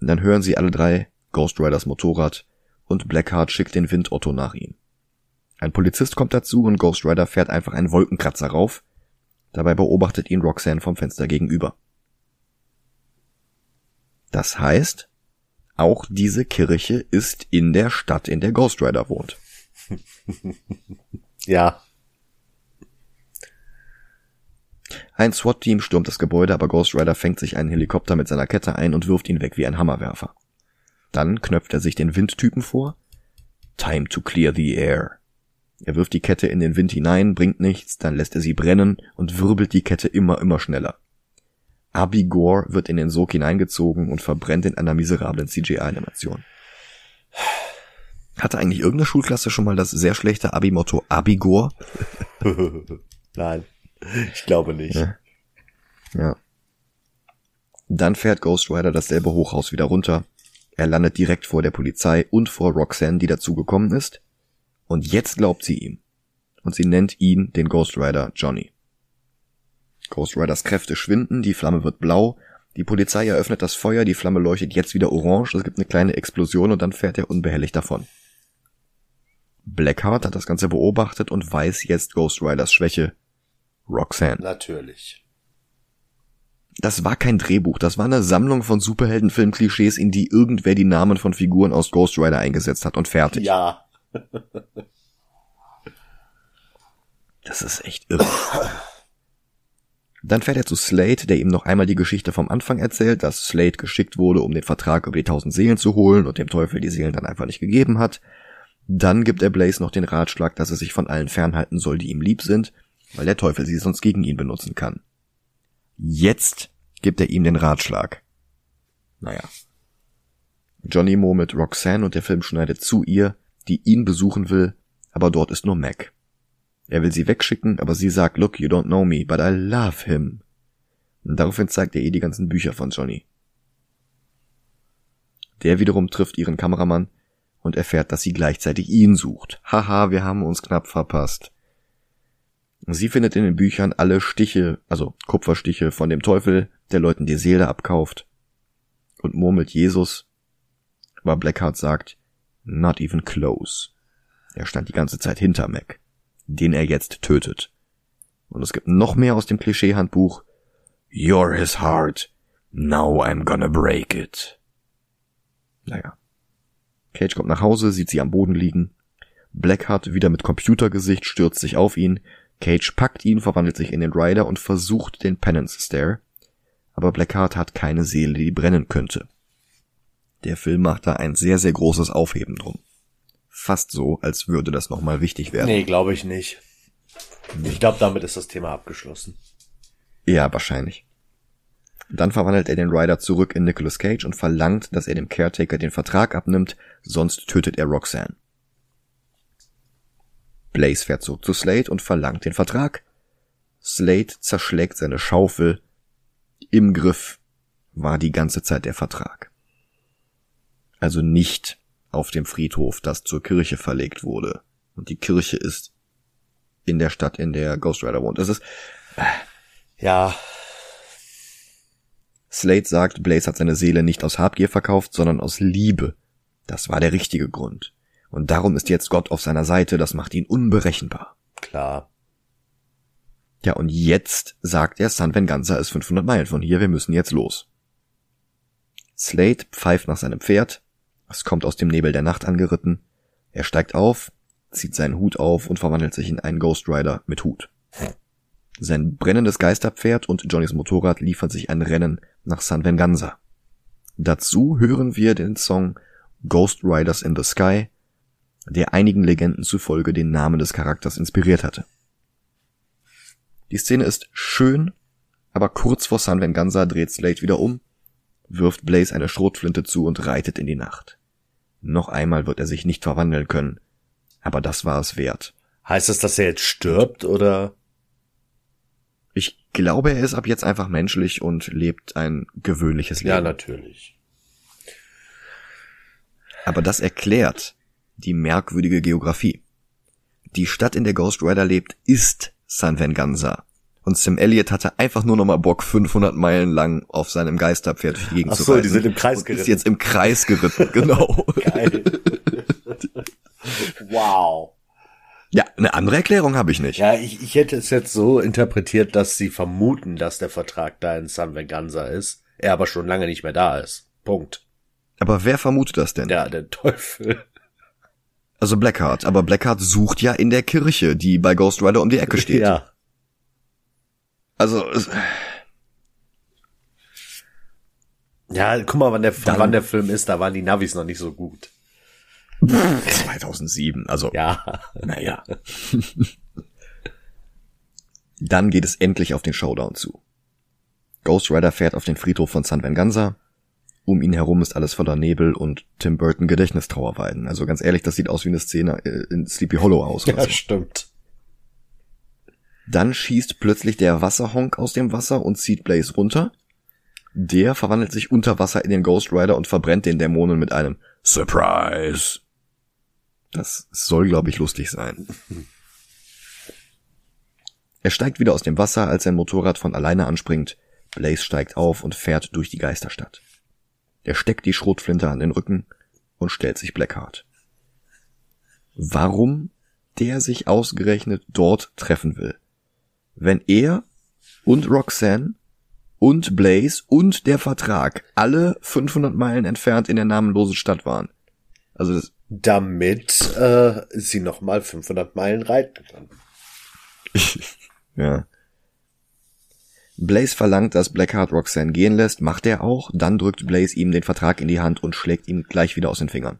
und dann hören sie alle drei Ghost Riders Motorrad und Blackheart schickt den Windotto nach ihm. Ein Polizist kommt dazu und Ghost Rider fährt einfach einen Wolkenkratzer rauf. Dabei beobachtet ihn Roxanne vom Fenster gegenüber. Das heißt, auch diese Kirche ist in der Stadt, in der Ghost Rider wohnt. ja. Ein SWAT-Team stürmt das Gebäude, aber Ghost Rider fängt sich einen Helikopter mit seiner Kette ein und wirft ihn weg wie ein Hammerwerfer. Dann knöpft er sich den Windtypen vor. Time to clear the air. Er wirft die Kette in den Wind hinein, bringt nichts, dann lässt er sie brennen und wirbelt die Kette immer, immer schneller. Abigor wird in den Sog hineingezogen und verbrennt in einer miserablen CGI-Animation. Hatte eigentlich irgendeine Schulklasse schon mal das sehr schlechte Abi-Motto Abigor? Nein. Ich glaube nicht. Ja. ja. Dann fährt Ghost Rider dasselbe Hochhaus wieder runter. Er landet direkt vor der Polizei und vor Roxanne, die dazugekommen ist. Und jetzt glaubt sie ihm. Und sie nennt ihn den Ghost Rider Johnny. Ghost Riders Kräfte schwinden, die Flamme wird blau, die Polizei eröffnet das Feuer, die Flamme leuchtet jetzt wieder orange, es gibt eine kleine Explosion und dann fährt er unbehelligt davon. Blackheart hat das Ganze beobachtet und weiß jetzt Ghost Riders Schwäche Roxanne. Natürlich. Das war kein Drehbuch, das war eine Sammlung von Superheldenfilm-Klischees, in die irgendwer die Namen von Figuren aus Ghost Rider eingesetzt hat und fertig. Ja. das ist echt irre. Dann fährt er zu Slade, der ihm noch einmal die Geschichte vom Anfang erzählt, dass Slade geschickt wurde, um den Vertrag über die tausend Seelen zu holen und dem Teufel die Seelen dann einfach nicht gegeben hat. Dann gibt er Blaze noch den Ratschlag, dass er sich von allen fernhalten soll, die ihm lieb sind, weil der Teufel sie sonst gegen ihn benutzen kann. Jetzt gibt er ihm den Ratschlag. Naja. Johnny murmelt Roxanne und der Film schneidet zu ihr, die ihn besuchen will, aber dort ist nur Mac. Er will sie wegschicken, aber sie sagt, look, you don't know me, but I love him. Und daraufhin zeigt er ihr die ganzen Bücher von Johnny. Der wiederum trifft ihren Kameramann und erfährt, dass sie gleichzeitig ihn sucht. Haha, wir haben uns knapp verpasst. Sie findet in den Büchern alle Stiche, also Kupferstiche von dem Teufel, der Leuten die Seele abkauft. Und murmelt Jesus. Aber Blackheart sagt, not even close. Er stand die ganze Zeit hinter Mac, den er jetzt tötet. Und es gibt noch mehr aus dem Klischee-Handbuch. You're his heart. Now I'm gonna break it. Naja. Cage kommt nach Hause, sieht sie am Boden liegen. Blackheart wieder mit Computergesicht stürzt sich auf ihn, Cage packt ihn, verwandelt sich in den Rider und versucht den Penance Stare, aber Blackheart hat keine Seele, die brennen könnte. Der Film macht da ein sehr, sehr großes Aufheben drum. Fast so, als würde das nochmal wichtig werden. Nee, glaube ich nicht. Ich glaube, damit ist das Thema abgeschlossen. Ja, wahrscheinlich. Dann verwandelt er den Rider zurück in Nicolas Cage und verlangt, dass er dem Caretaker den Vertrag abnimmt, sonst tötet er Roxanne. Blaze fährt zurück zu Slade und verlangt den Vertrag. Slade zerschlägt seine Schaufel. Im Griff war die ganze Zeit der Vertrag. Also nicht auf dem Friedhof, das zur Kirche verlegt wurde. Und die Kirche ist in der Stadt, in der Ghost Rider wohnt. Das ist, ja. Slade sagt, Blaze hat seine Seele nicht aus Habgier verkauft, sondern aus Liebe. Das war der richtige Grund. Und darum ist jetzt Gott auf seiner Seite, das macht ihn unberechenbar. Klar. Ja, und jetzt sagt er, San Venganza ist 500 Meilen von hier, wir müssen jetzt los. Slade pfeift nach seinem Pferd, es kommt aus dem Nebel der Nacht angeritten, er steigt auf, zieht seinen Hut auf und verwandelt sich in einen Ghost Rider mit Hut. Sein brennendes Geisterpferd und Johnnys Motorrad liefern sich ein Rennen nach San Venganza. Dazu hören wir den Song Ghost Riders in the Sky, der einigen Legenden zufolge den Namen des Charakters inspiriert hatte. Die Szene ist schön, aber kurz vor San Venganza dreht Slade wieder um, wirft Blaze eine Schrotflinte zu und reitet in die Nacht. Noch einmal wird er sich nicht verwandeln können, aber das war es wert. Heißt das, dass er jetzt stirbt oder? Ich glaube, er ist ab jetzt einfach menschlich und lebt ein gewöhnliches Leben. Ja, natürlich. Aber das erklärt die merkwürdige Geografie. Die Stadt, in der Ghost Rider lebt, ist San Venganza. Und Sam Elliott hatte einfach nur noch mal Bock, 500 Meilen lang auf seinem Geisterpferd durch die Gegend Ach zu so, reiten. die sind im Kreis geritten. ist jetzt im Kreis geritten, genau. Geil. wow. Ja, eine andere Erklärung habe ich nicht. Ja, ich, ich hätte es jetzt so interpretiert, dass sie vermuten, dass der Vertrag da in San Venganza ist, er aber schon lange nicht mehr da ist. Punkt. Aber wer vermutet das denn? Ja, der Teufel. Also Blackheart. Aber Blackheart sucht ja in der Kirche, die bei Ghost Rider um die Ecke steht. Ja. Also, Ja, guck mal, wann der, Dann- wann der Film ist, da waren die Navis noch nicht so gut. 2007, also, Ja. naja. Dann geht es endlich auf den Showdown zu. Ghost Rider fährt auf den Friedhof von San Venganza. Um ihn herum ist alles voller Nebel und Tim Burton Gedächtnistrauerweiden. Also ganz ehrlich, das sieht aus wie eine Szene äh, in Sleepy Hollow aus. Oder Ja, so. stimmt. Dann schießt plötzlich der Wasserhonk aus dem Wasser und zieht Blaze runter. Der verwandelt sich unter Wasser in den Ghost Rider und verbrennt den Dämonen mit einem Surprise. Das soll, glaube ich, lustig sein. Er steigt wieder aus dem Wasser, als sein Motorrad von alleine anspringt. Blaze steigt auf und fährt durch die Geisterstadt. Er steckt die Schrotflinte an den Rücken und stellt sich Blackheart. Warum der sich ausgerechnet dort treffen will? Wenn er und Roxanne und Blaze und der Vertrag alle 500 Meilen entfernt in der namenlosen Stadt waren. Also Damit äh, sie nochmal 500 Meilen reiten kann. Ja. Blaze verlangt, dass Blackheart Roxanne gehen lässt, macht er auch, dann drückt Blaze ihm den Vertrag in die Hand und schlägt ihm gleich wieder aus den Fingern.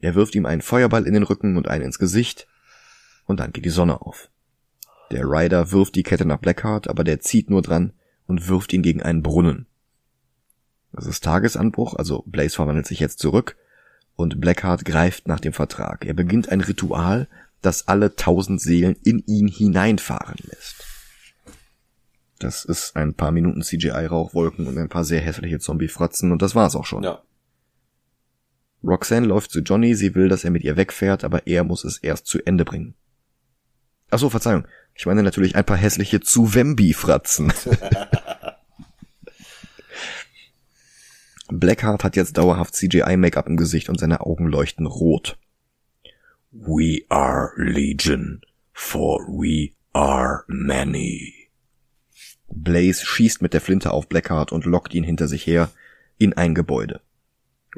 Er wirft ihm einen Feuerball in den Rücken und einen ins Gesicht, und dann geht die Sonne auf. Der Rider wirft die Kette nach Blackheart, aber der zieht nur dran und wirft ihn gegen einen Brunnen. Das ist Tagesanbruch, also Blaze verwandelt sich jetzt zurück, und Blackheart greift nach dem Vertrag. Er beginnt ein Ritual, das alle tausend Seelen in ihn hineinfahren lässt. Das ist ein paar Minuten CGI-Rauchwolken und ein paar sehr hässliche Zombie-Fratzen und das war's auch schon. Ja. Roxanne läuft zu Johnny, sie will, dass er mit ihr wegfährt, aber er muss es erst zu Ende bringen. Ach so, Verzeihung. Ich meine natürlich ein paar hässliche Zuwembi-Fratzen. Blackheart hat jetzt dauerhaft CGI-Make-up im Gesicht und seine Augen leuchten rot. We are Legion, for we are many. Blaze schießt mit der Flinte auf Blackheart und lockt ihn hinter sich her in ein Gebäude.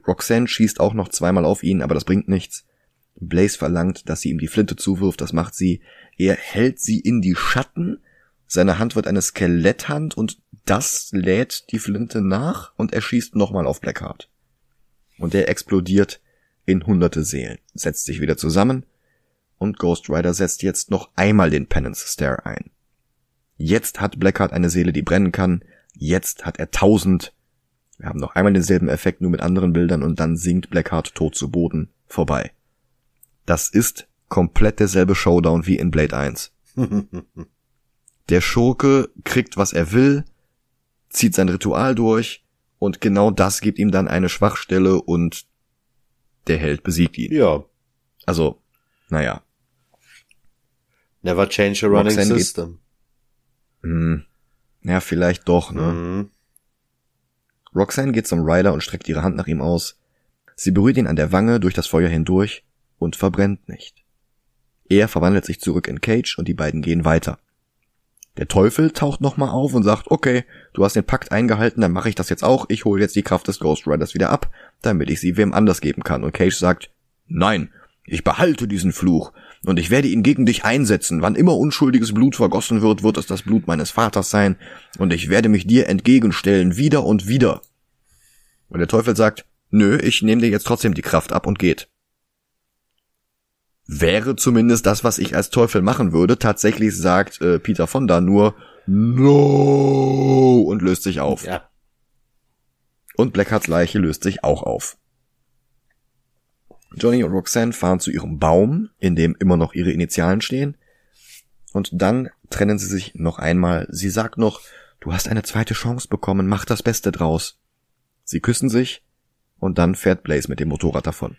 Roxanne schießt auch noch zweimal auf ihn, aber das bringt nichts. Blaze verlangt, dass sie ihm die Flinte zuwirft, das macht sie. Er hält sie in die Schatten, seine Hand wird eine Skeletthand und das lädt die Flinte nach und er schießt nochmal auf Blackheart. Und er explodiert in hunderte Seelen, setzt sich wieder zusammen und Ghost Rider setzt jetzt noch einmal den Penance Stare ein. Jetzt hat Blackheart eine Seele, die brennen kann. Jetzt hat er tausend. Wir haben noch einmal denselben Effekt, nur mit anderen Bildern und dann sinkt Blackheart tot zu Boden vorbei. Das ist komplett derselbe Showdown wie in Blade 1. Der Schurke kriegt, was er will, zieht sein Ritual durch und genau das gibt ihm dann eine Schwachstelle und der Held besiegt ihn. Ja. Also, naja. Never change a running Roxanne system. Hm, ja, vielleicht doch, ne? Mhm. Roxanne geht zum Ryder und streckt ihre Hand nach ihm aus. Sie berührt ihn an der Wange durch das Feuer hindurch und verbrennt nicht. Er verwandelt sich zurück in Cage und die beiden gehen weiter. Der Teufel taucht nochmal auf und sagt, okay, du hast den Pakt eingehalten, dann mache ich das jetzt auch. Ich hole jetzt die Kraft des Ghost Riders wieder ab, damit ich sie wem anders geben kann. Und Cage sagt, nein, ich behalte diesen Fluch. Und ich werde ihn gegen dich einsetzen. Wann immer unschuldiges Blut vergossen wird, wird es das Blut meines Vaters sein, und ich werde mich dir entgegenstellen, wieder und wieder. Und der Teufel sagt, nö, ich nehme dir jetzt trotzdem die Kraft ab und geht. Wäre zumindest das, was ich als Teufel machen würde. Tatsächlich sagt äh, Peter Fonda nur No und löst sich auf. Ja. Und Blackhearts Leiche löst sich auch auf. Johnny und Roxanne fahren zu ihrem Baum, in dem immer noch ihre Initialen stehen. Und dann trennen sie sich noch einmal. Sie sagt noch, du hast eine zweite Chance bekommen, mach das Beste draus. Sie küssen sich und dann fährt Blaze mit dem Motorrad davon.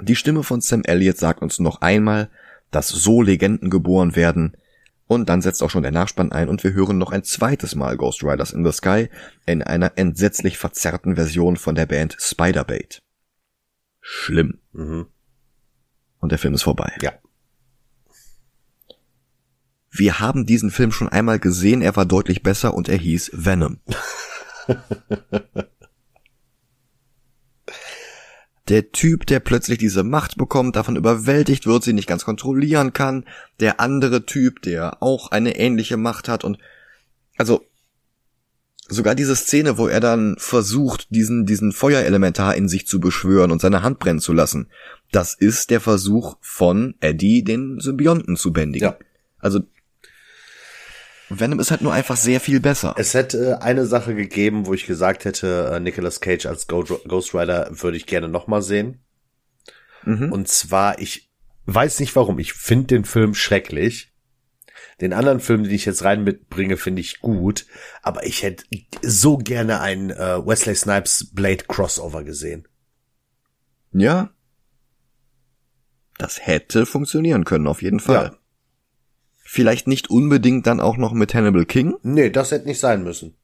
Die Stimme von Sam Elliott sagt uns noch einmal, dass so Legenden geboren werden, und dann setzt auch schon der Nachspann ein und wir hören noch ein zweites Mal Ghost Riders in the Sky in einer entsetzlich verzerrten Version von der Band Spiderbait. Schlimm. Mhm. Und der Film ist vorbei. Ja. Wir haben diesen Film schon einmal gesehen, er war deutlich besser und er hieß Venom. Der Typ, der plötzlich diese Macht bekommt, davon überwältigt wird, sie nicht ganz kontrollieren kann. Der andere Typ, der auch eine ähnliche Macht hat und also sogar diese Szene, wo er dann versucht, diesen, diesen Feuerelementar in sich zu beschwören und seine Hand brennen zu lassen, das ist der Versuch von Eddie, den Symbionten zu bändigen. Ja. Also Venom ist halt nur einfach sehr viel besser. Es hätte eine Sache gegeben, wo ich gesagt hätte, äh, Nicolas Cage als Ghost Rider würde ich gerne nochmal sehen. Mhm. Und zwar, ich weiß nicht warum, ich finde den Film schrecklich. Den anderen Film, den ich jetzt rein mitbringe, finde ich gut, aber ich hätte so gerne einen äh, Wesley Snipes Blade Crossover gesehen. Ja. Das hätte funktionieren können, auf jeden Fall. Ja. Vielleicht nicht unbedingt dann auch noch mit Hannibal King. Nee, das hätte nicht sein müssen.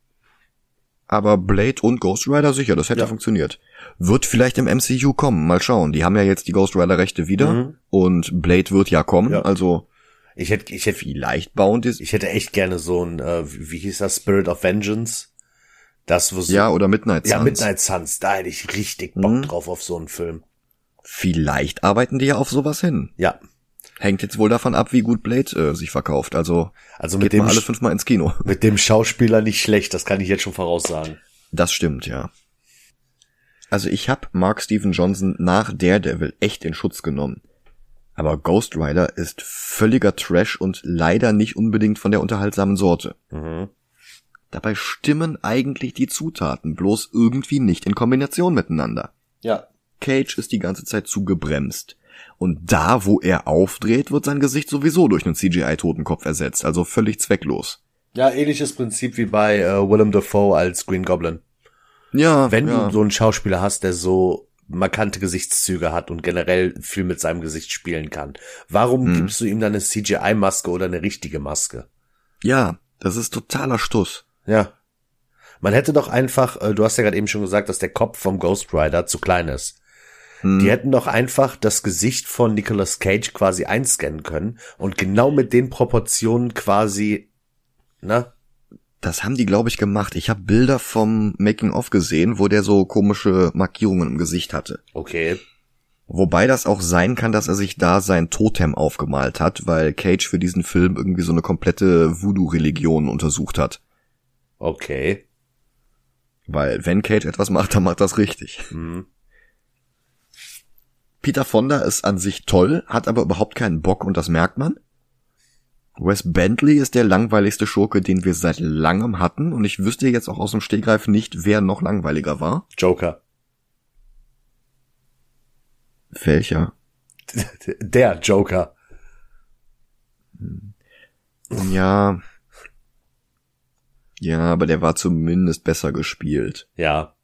Aber Blade und Ghost Rider sicher, das hätte ja. funktioniert. Wird vielleicht im MCU kommen, mal schauen. Die haben ja jetzt die Ghost Rider Rechte wieder mhm. und Blade wird ja kommen, ja. also ich hätte ich hätte vielleicht bauen die Ich hätte echt gerne so ein äh, wie hieß das Spirit of Vengeance? Das wo so, Ja, oder Midnight Suns. Ja, Midnight Suns, da hätte ich richtig Bock mhm. drauf auf so einen Film. Vielleicht arbeiten die ja auf sowas hin. Ja. Hängt jetzt wohl davon ab, wie gut Blade äh, sich verkauft. Also, also mit dem alle fünfmal ins Kino. Mit dem Schauspieler nicht schlecht, das kann ich jetzt schon voraussagen. Das stimmt, ja. Also ich habe Mark Steven Johnson nach Daredevil echt in Schutz genommen. Aber Ghost Rider ist völliger Trash und leider nicht unbedingt von der unterhaltsamen Sorte. Mhm. Dabei stimmen eigentlich die Zutaten, bloß irgendwie nicht in Kombination miteinander. Ja. Cage ist die ganze Zeit zu gebremst. Und da, wo er aufdreht, wird sein Gesicht sowieso durch einen CGI-Totenkopf ersetzt, also völlig zwecklos. Ja, ähnliches Prinzip wie bei äh, Willem Dafoe als Green Goblin. Ja. Wenn ja. du so einen Schauspieler hast, der so markante Gesichtszüge hat und generell viel mit seinem Gesicht spielen kann, warum hm. gibst du ihm dann eine CGI-Maske oder eine richtige Maske? Ja, das ist totaler Stuss. Ja. Man hätte doch einfach, äh, du hast ja gerade eben schon gesagt, dass der Kopf vom Ghost Rider zu klein ist. Hm. Die hätten doch einfach das Gesicht von Nicolas Cage quasi einscannen können und genau mit den Proportionen quasi, na? Das haben die, glaube ich, gemacht. Ich habe Bilder vom Making-of gesehen, wo der so komische Markierungen im Gesicht hatte. Okay. Wobei das auch sein kann, dass er sich da sein Totem aufgemalt hat, weil Cage für diesen Film irgendwie so eine komplette Voodoo-Religion untersucht hat. Okay. Weil wenn Cage etwas macht, dann macht das richtig. Mhm. Peter Fonda ist an sich toll, hat aber überhaupt keinen Bock und das merkt man. Wes Bentley ist der langweiligste Schurke, den wir seit langem hatten und ich wüsste jetzt auch aus dem Stegreif nicht, wer noch langweiliger war. Joker. Welcher? Der Joker. Ja. Ja, aber der war zumindest besser gespielt. Ja.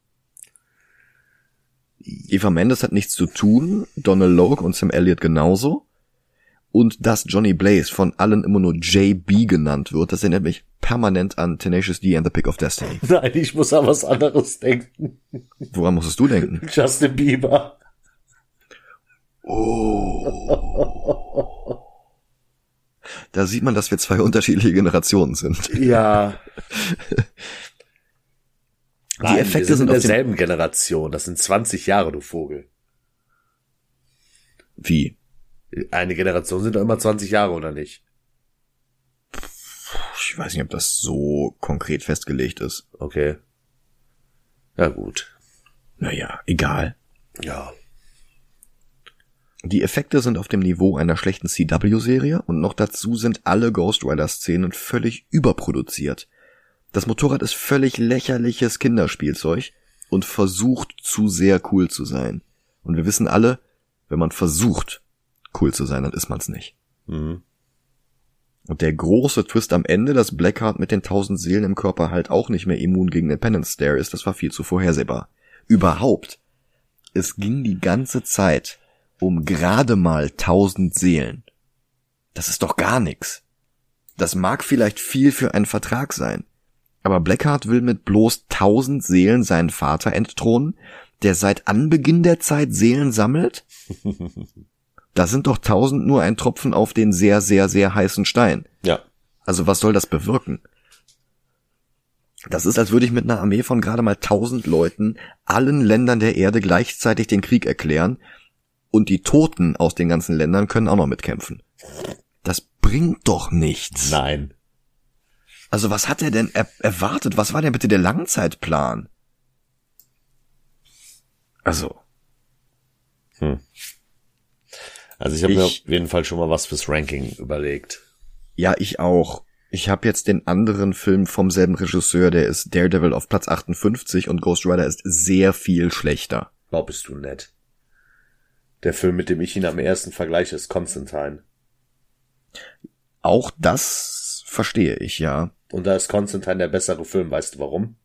Eva Mendes hat nichts zu tun, Donald Logue und Sam Elliott genauso. Und dass Johnny Blaze von allen immer nur JB genannt wird, das erinnert mich permanent an Tenacious D and the Pick of Destiny. Nein, ich muss an was anderes denken. Woran musstest du denken? Justin Bieber. Oh. Da sieht man, dass wir zwei unterschiedliche Generationen sind. Ja. Nein, die Effekte sind, sind in derselben Generation. Das sind 20 Jahre, du Vogel. Wie? Eine Generation sind doch immer 20 Jahre, oder nicht? Ich weiß nicht, ob das so konkret festgelegt ist. Okay. Ja, gut. Naja, egal. Ja. Die Effekte sind auf dem Niveau einer schlechten CW-Serie und noch dazu sind alle Ghost Rider-Szenen völlig überproduziert. Das Motorrad ist völlig lächerliches Kinderspielzeug und versucht zu sehr cool zu sein. Und wir wissen alle, wenn man versucht, cool zu sein, dann ist man's nicht. Mhm. Und der große Twist am Ende, dass Blackheart mit den tausend Seelen im Körper halt auch nicht mehr immun gegen den Penance Stare ist, das war viel zu vorhersehbar. Überhaupt. Es ging die ganze Zeit um gerade mal tausend Seelen. Das ist doch gar nix. Das mag vielleicht viel für einen Vertrag sein. Aber Blackheart will mit bloß tausend Seelen seinen Vater entthronen, der seit Anbeginn der Zeit Seelen sammelt? Da sind doch tausend nur ein Tropfen auf den sehr, sehr, sehr heißen Stein. Ja. Also was soll das bewirken? Das ist, als würde ich mit einer Armee von gerade mal tausend Leuten allen Ländern der Erde gleichzeitig den Krieg erklären und die Toten aus den ganzen Ländern können auch noch mitkämpfen. Das bringt doch nichts. Nein. Also was hat er denn er erwartet? Was war denn bitte der Langzeitplan? Also. Hm. Also ich habe mir auf jeden Fall schon mal was fürs Ranking überlegt. Ja, ich auch. Ich habe jetzt den anderen Film vom selben Regisseur, der ist Daredevil auf Platz 58 und Ghost Rider ist sehr viel schlechter. Wow, bist du nett. Der Film, mit dem ich ihn am ersten vergleiche, ist Constantine. Auch das verstehe ich, ja. Und da ist Constantine der bessere Film. Weißt du warum?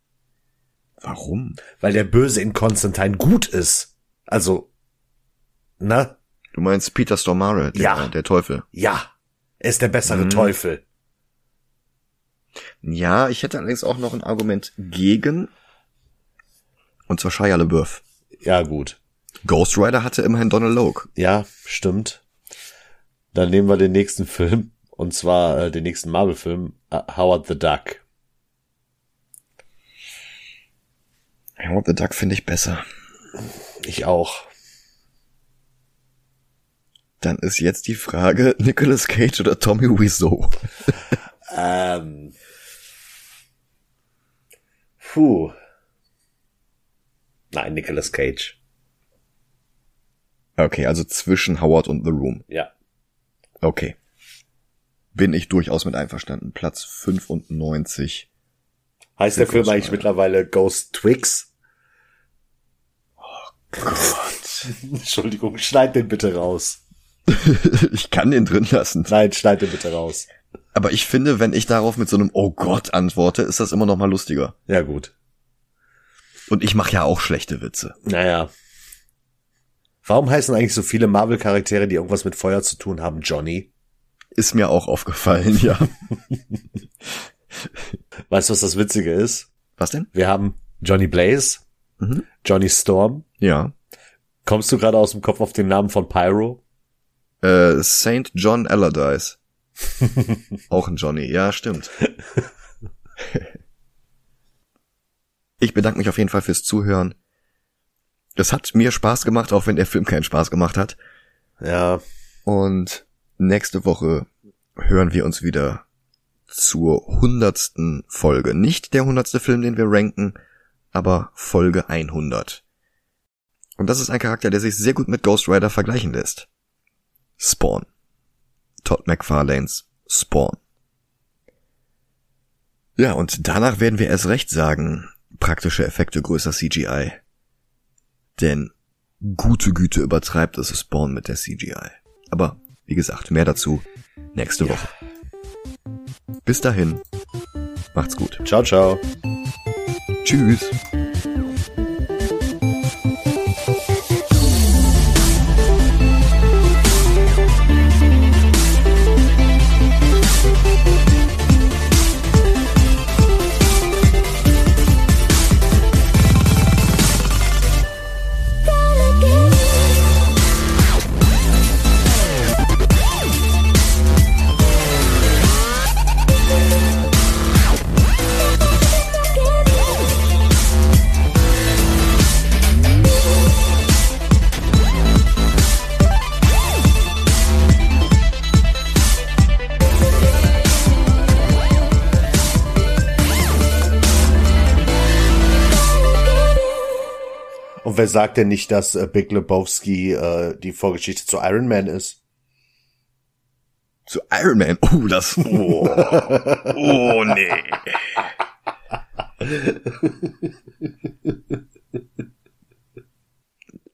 Warum? Weil der Böse in Constantine gut ist. Also, na, Du meinst Peter Stormare, der, Ja. der Teufel. ja. Er ist der bessere Mhm. Teufel. Ja, ich hätte allerdings auch noch ein Argument gegen. Und zwar Shia LaBeouf. Ja, gut. Ghost Rider hatte immerhin Donald Logue. Ja, stimmt. Dann nehmen wir den nächsten Film. Und zwar äh, den nächsten Marvel-Film, äh, Howard the Duck. Howard the Duck finde ich besser. Ich auch. Dann ist jetzt die Frage, Nicolas Cage oder Tommy Wiseau? Ähm. Puh. Nein, Nicolas Cage. Okay, also zwischen Howard und The Room. Ja. Okay. Bin ich durchaus mit einverstanden. Platz 95. Heißt der Film eigentlich mittlerweile Ghost Twix? Gott. Entschuldigung, schneid den bitte raus. ich kann den drin lassen. Nein, schneid den bitte raus. Aber ich finde, wenn ich darauf mit so einem Oh Gott antworte, ist das immer noch mal lustiger. Ja, gut. Und ich mache ja auch schlechte Witze. Naja. Warum heißen eigentlich so viele Marvel-Charaktere, die irgendwas mit Feuer zu tun haben, Johnny? Ist mir auch aufgefallen, ja. Weißt du, was das Witzige ist? Was denn? Wir haben Johnny Blaze, Mhm. Johnny Storm. Ja. Kommst du gerade aus dem Kopf auf den Namen von Pyro? Äh, Saint John Allardyce. auch ein Johnny. Ja, stimmt. ich bedanke mich auf jeden Fall fürs Zuhören. Es hat mir Spaß gemacht, auch wenn der Film keinen Spaß gemacht hat. Ja, Und nächste Woche hören wir uns wieder zur hundertsten Folge. Nicht der hundertste Film, den wir ranken, aber Folge 100. Und das ist ein Charakter, der sich sehr gut mit Ghost Rider vergleichen lässt. Spawn. Todd McFarlanes Spawn. Ja, und danach werden wir erst recht sagen, praktische Effekte größer CGI. Denn gute Güte übertreibt es Spawn mit der CGI. Aber wie gesagt, mehr dazu nächste Woche. Bis dahin, macht's gut. ciao, ciao. Tschüss. Wer sagt denn nicht, dass äh, Big Lebowski äh, die Vorgeschichte zu Iron Man ist? Zu Iron Man? Oh, das. Oh, oh nee.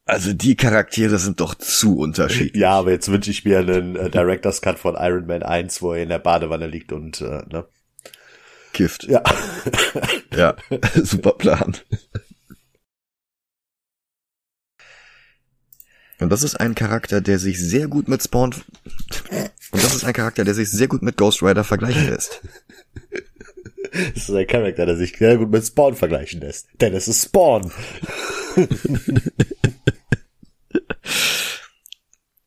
Also die Charaktere sind doch zu unterschiedlich. Ja, aber jetzt wünsche ich mir einen äh, Director's Cut von Iron Man 1, wo er in der Badewanne liegt und äh, ne? Gift. Ja. ja, super Plan. Und das ist ein Charakter, der sich sehr gut mit Spawn und das ist ein Charakter, der sich sehr gut mit Ghost Rider vergleichen lässt. Das ist ein Charakter, der sich sehr gut mit Spawn vergleichen lässt. Denn es ist Spawn.